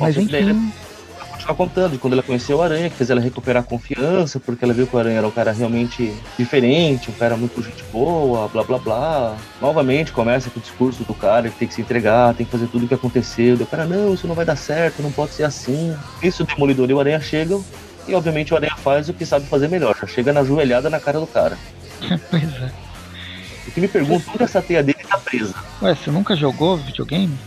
Mas enfim. Continuar contando de quando ela conheceu o Aranha, que fez ela recuperar a confiança, porque ela viu que o Aranha era um cara realmente diferente, um cara muito gente boa, blá blá blá. Novamente começa com o discurso do cara que tem que se entregar, tem que fazer tudo o que aconteceu. O cara, não, isso não vai dar certo, não pode ser assim. Isso o Demolidor e o Aranha chegam, e obviamente o Aranha faz o que sabe fazer melhor, já chega na joelhada na cara do cara. pois é. O que me pergunta, onde essa teia dele tá presa? Ué, você nunca jogou videogame?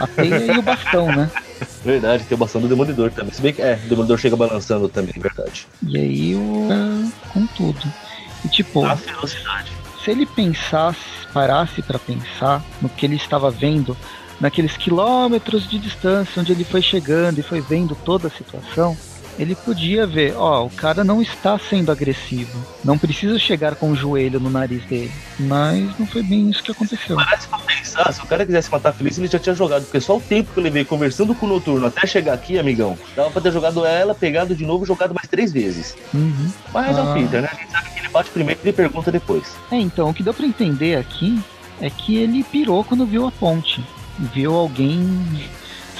A teia e o bastão, né? Verdade, tem o bastão do Demolidor também. Se bem que, é, o Demolidor chega balançando também, verdade. E aí o. É, com tudo. E tipo. A velocidade. Se ele pensasse, parasse para pensar no que ele estava vendo, naqueles quilômetros de distância onde ele foi chegando e foi vendo toda a situação, ele podia ver, ó, o cara não está sendo agressivo. Não precisa chegar com o joelho no nariz dele. Mas não foi bem isso que aconteceu. Parece pra pensar, se o cara quisesse matar Feliz, ele já tinha jogado. Porque só o tempo que eu levei conversando com o Noturno até chegar aqui, amigão, dava pra ter jogado ela, pegado de novo e jogado mais três vezes. Uhum. Mas é o Peter, né? A gente sabe que ele bate primeiro e pergunta depois. É, então, o que deu pra entender aqui é que ele pirou quando viu a ponte. Viu alguém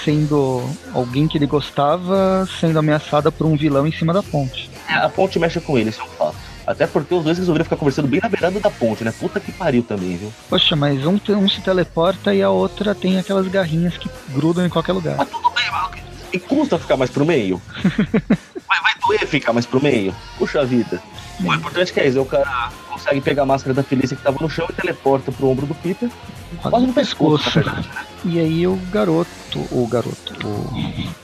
sendo alguém que ele gostava sendo ameaçada por um vilão em cima da ponte. É, a ponte mexe com ele, isso é um fato. Até porque os dois resolveram ficar conversando bem na beirada da ponte, né? Puta que pariu também, viu? Poxa, mas um, um se teleporta e a outra tem aquelas garrinhas que grudam em qualquer lugar. Mas tudo bem, mas e custa ficar mais pro meio? vai, vai doer ficar mais pro meio? Puxa vida. O importante é que é isso, o cara consegue pegar a máscara da Felícia que tava no chão e teleporta pro ombro do Peter. Quase no pescoço? E aí o garoto, o garoto,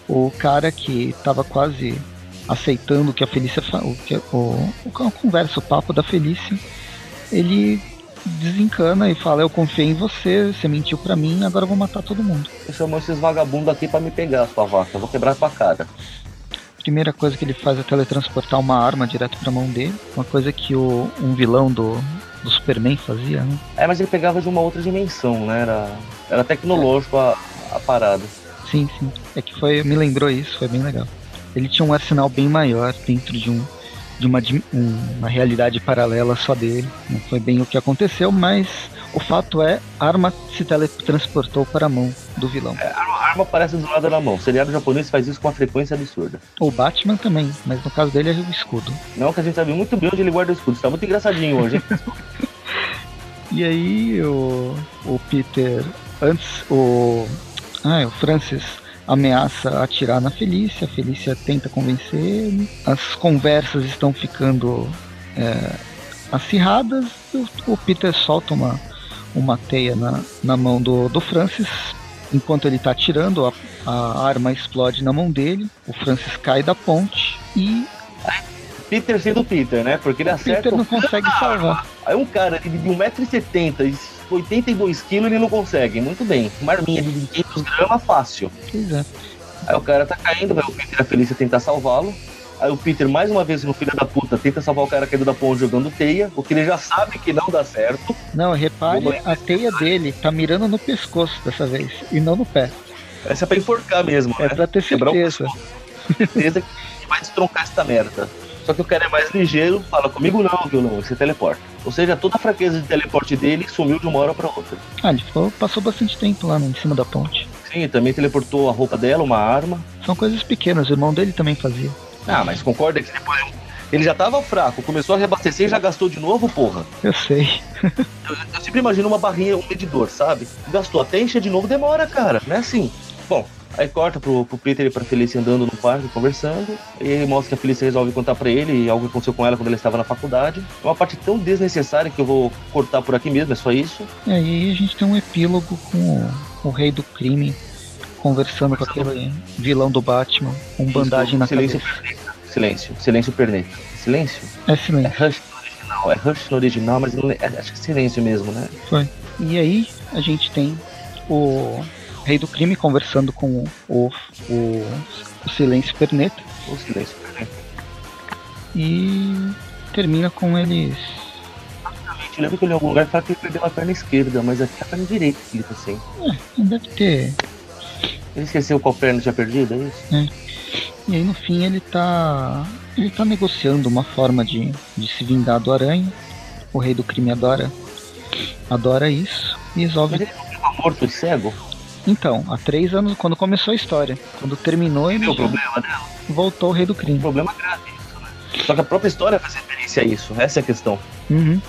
o, o cara que tava quase aceitando que a Felícia, o, que, o, o conversa, o papo da Felícia, ele desencana e fala: Eu confiei em você, você mentiu para mim, agora eu vou matar todo mundo. Eu chamo esses vagabundos aqui para me pegar, sua vaca, eu vou quebrar tua cara. Primeira coisa que ele faz é teletransportar uma arma direto pra mão dele, uma coisa que o, um vilão do, do Superman fazia, né? É, mas ele pegava de uma outra dimensão, né? Era, era tecnológico a, a parada. Sim, sim. É que foi, me lembrou isso, foi bem legal. Ele tinha um arsenal bem maior dentro de um de uma, uma realidade paralela só dele. Não foi bem o que aconteceu, mas o fato é, arma se teletransportou para a mão do vilão. É, a arma aparece do lado da mão. O seriado japonês faz isso com uma frequência absurda. O Batman também, mas no caso dele é o escudo. Não, que a gente sabe muito bem onde ele guarda o escudo. Está muito engraçadinho hoje. e aí o, o Peter, antes o, ah, o Francis ameaça atirar na Felícia, a Felícia tenta convencer ele, as conversas estão ficando é, acirradas, o, o, Peter solta uma, uma teia na, na mão do, do Francis, enquanto ele está atirando, a, a arma explode na mão dele, o Francis cai da ponte e Peter sendo Peter, né? Porque ele o acerta. Peter não consegue salvar. Aí um cara de 1,70m 82 quilos ele não consegue. Muito bem. Uma arminha de 500 gramas, fácil. Exato. Aí o cara tá caindo, vai o Peter a Felícia tentar salvá-lo. Aí o Peter, mais uma vez, no filho da puta, tenta salvar o cara caído da ponte jogando teia, porque ele já sabe que não dá certo. Não, repare, a teia dele tá mirando no pescoço dessa vez, e não no pé. Essa é pra enforcar mesmo, É né? pra ter certeza. certeza que vai destroncar essa merda. Só que o cara é mais ligeiro, fala comigo não, viu não, você teleporta. Ou seja, toda a fraqueza de teleporte dele sumiu de uma hora para outra. Ah, ele ficou, passou bastante tempo lá em cima da ponte. Sim, também teleportou a roupa dela, uma arma. São coisas pequenas, o irmão dele também fazia. Ah, mas concorda que depois ele já tava fraco, começou a reabastecer e já gastou de novo, porra. Eu sei. eu, eu, sempre imagino uma barrinha, um medidor, sabe? Gastou até encher de novo, demora, cara. Não é assim. Bom, Aí corta pro, pro Peter e pra Felícia andando no parque, conversando. E ele mostra que a Felícia resolve contar pra ele algo que aconteceu com ela quando ela estava na faculdade. É uma parte tão desnecessária que eu vou cortar por aqui mesmo, é só isso. É, e aí a gente tem um epílogo com o, o rei do crime conversando com aquele vilão do Batman, com Isso, bandagem na silêncio cabeça. Silêncio, silêncio perneta. Silêncio? É É silêncio. Rush no original, é Rush no original, mas não, é, acho que é silêncio mesmo, né? Foi. E aí a gente tem o rei do crime conversando com o, o, o silêncio perneta O silêncio perneta. e termina com eles. Eu lembro que eu li em algum lugar e fala que ele perdeu a perna esquerda, mas aqui é a perna direita que ele tá sem. Deve ter. Ele esqueceu qual perna tinha perdido, é isso? E aí no fim ele tá. Ele tá negociando uma forma de, de se vingar do aranha. O rei do crime adora. Adora isso. E resolve. Mas ele não ficou morto e cego? Então, há três anos, quando começou a história. Quando terminou, ele o já problema dela? voltou o rei do Um crime. problema grave isso, né? Só que a própria história faz referência a isso, essa é a questão. Uhum.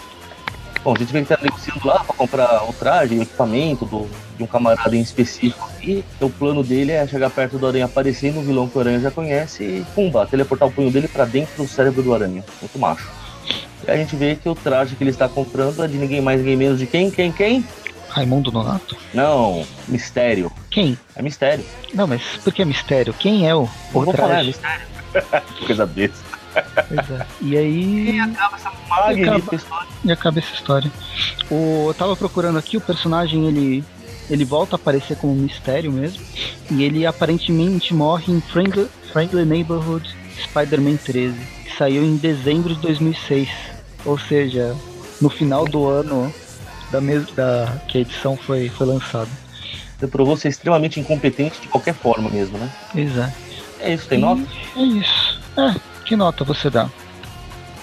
Bom, a gente vê que tá negociando lá pra comprar o traje, o equipamento do, de um camarada em específico. E o plano dele é chegar perto do Aranha aparecer no vilão que o Aranha já conhece e, pumba, teleportar o punho dele pra dentro do cérebro do Aranha. Muito macho. E a gente vê que o traje que ele está comprando é de ninguém mais, ninguém menos de quem? Quem? Quem? Raimundo Nonato? Não, Mistério. Quem? É Mistério. Não, mas por que mistério? Quem é o, o vou falar, é traje? Mistério. Coisa besta. Pois é. E aí. acaba essa magnífica acaba. história. E acaba essa história. O, eu tava procurando aqui, o personagem ele, ele volta a aparecer como um mistério mesmo. E ele aparentemente morre em Friendly, Friendly Neighborhood Spider-Man 13, que saiu em dezembro de 2006. Ou seja, no final do ano da, mes da que a edição foi, foi lançada. Você provou ser extremamente incompetente de qualquer forma mesmo, né? Exato. É isso, tem nota? É isso. É, que nota você dá?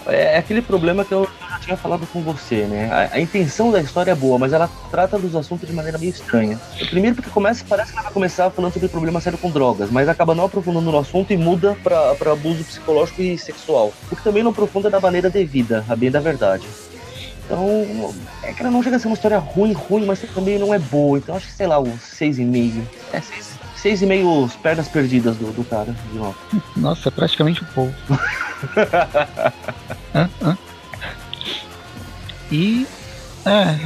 É aquele problema que eu já tinha falado com você, né? A, a intenção da história é boa, mas ela trata dos assuntos de maneira meio estranha. Primeiro porque começa, parece que ela vai começar falando sobre problema sério com drogas, mas acaba não aprofundando no assunto e muda pra, pra abuso psicológico e sexual. O que também não aprofunda da maneira devida, a bem da verdade. Então, é que ela não chega a ser uma história ruim, ruim, mas também não é boa. Então acho que, sei lá, uns seis e meio. É, seis, seis e meio os pernas perdidas do, do cara, de nota. Nossa, é praticamente o povo. E é,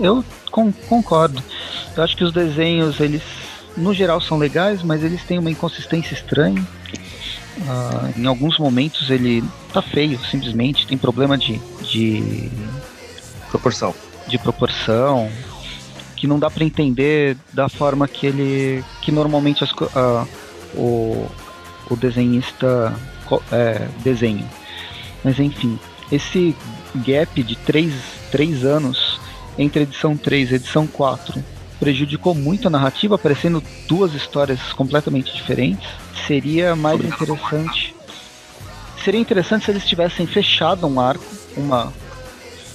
eu con- concordo. Eu acho que os desenhos, eles no geral são legais, mas eles têm uma inconsistência estranha. Ah, em alguns momentos ele tá feio, simplesmente, tem problema de, de, Proporção. de proporção, que não dá pra entender da forma que ele. que normalmente as ah, o, o desenhista é, desenha. Mas enfim, esse gap de 3, três anos entre edição 3 e edição 4 prejudicou muito a narrativa, aparecendo duas histórias completamente diferentes. Seria mais interessante. Seria interessante se eles tivessem fechado um arco, uma,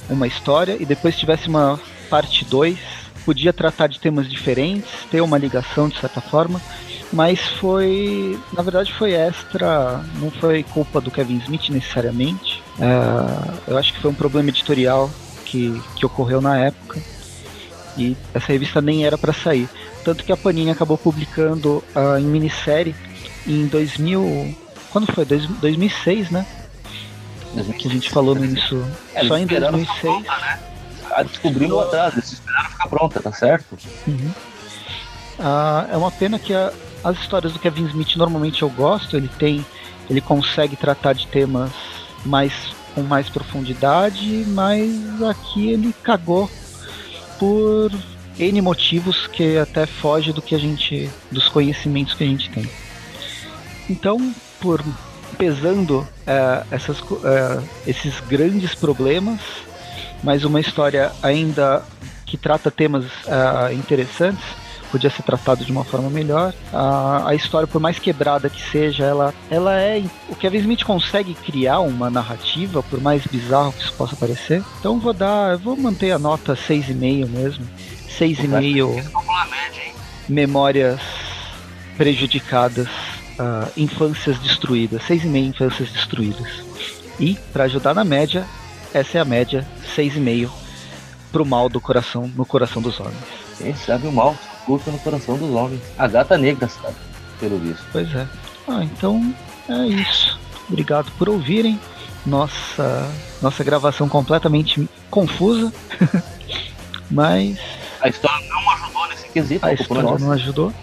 uma história, e depois tivesse uma parte 2. Podia tratar de temas diferentes, ter uma ligação de certa forma, mas foi. Na verdade, foi extra, não foi culpa do Kevin Smith necessariamente. É, eu acho que foi um problema editorial que, que ocorreu na época. E essa revista nem era para sair. Tanto que a Panini acabou publicando ah, em minissérie em 2000. Quando foi? Dois- 2006, né? Que a gente falou no início. É, Só em eles esperaram 2006. Ah, descobriram lá atrás, eles esperaram ficar pronta, tá certo? Uhum. Ah, é uma pena que a- as histórias do Kevin Smith normalmente eu gosto, ele tem. Ele consegue tratar de temas mais com mais profundidade, mas aqui ele cagou por N motivos que até foge do que a gente. dos conhecimentos que a gente tem. Então, por pesando eh, essas, eh, esses grandes problemas, mas uma história ainda que trata temas ah, interessantes, podia ser tratado de uma forma melhor. A, a história, por mais quebrada que seja, ela, ela é. O Kevin Smith consegue criar uma narrativa, por mais bizarro que isso possa parecer. Então vou dar. Vou manter a nota 6,5 mesmo. 6,5 memórias prejudicadas, ah, infâncias destruídas. 6,5 infâncias destruídas. E, para ajudar na média, essa é a média 6,5 pro mal do coração, no coração dos homens. Quem sabe o mal curta no coração dos homens. A gata negra, sabe? pelo visto. Pois é. Ah, então é isso. Obrigado por ouvirem. Nossa, nossa gravação completamente confusa. Mas. A história não ajudou nesse quesito, a história não ajudou.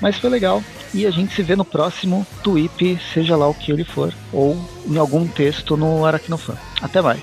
Mas foi legal. E a gente se vê no próximo tweet, seja lá o que ele for, ou em algum texto no Aracnofan. Até mais.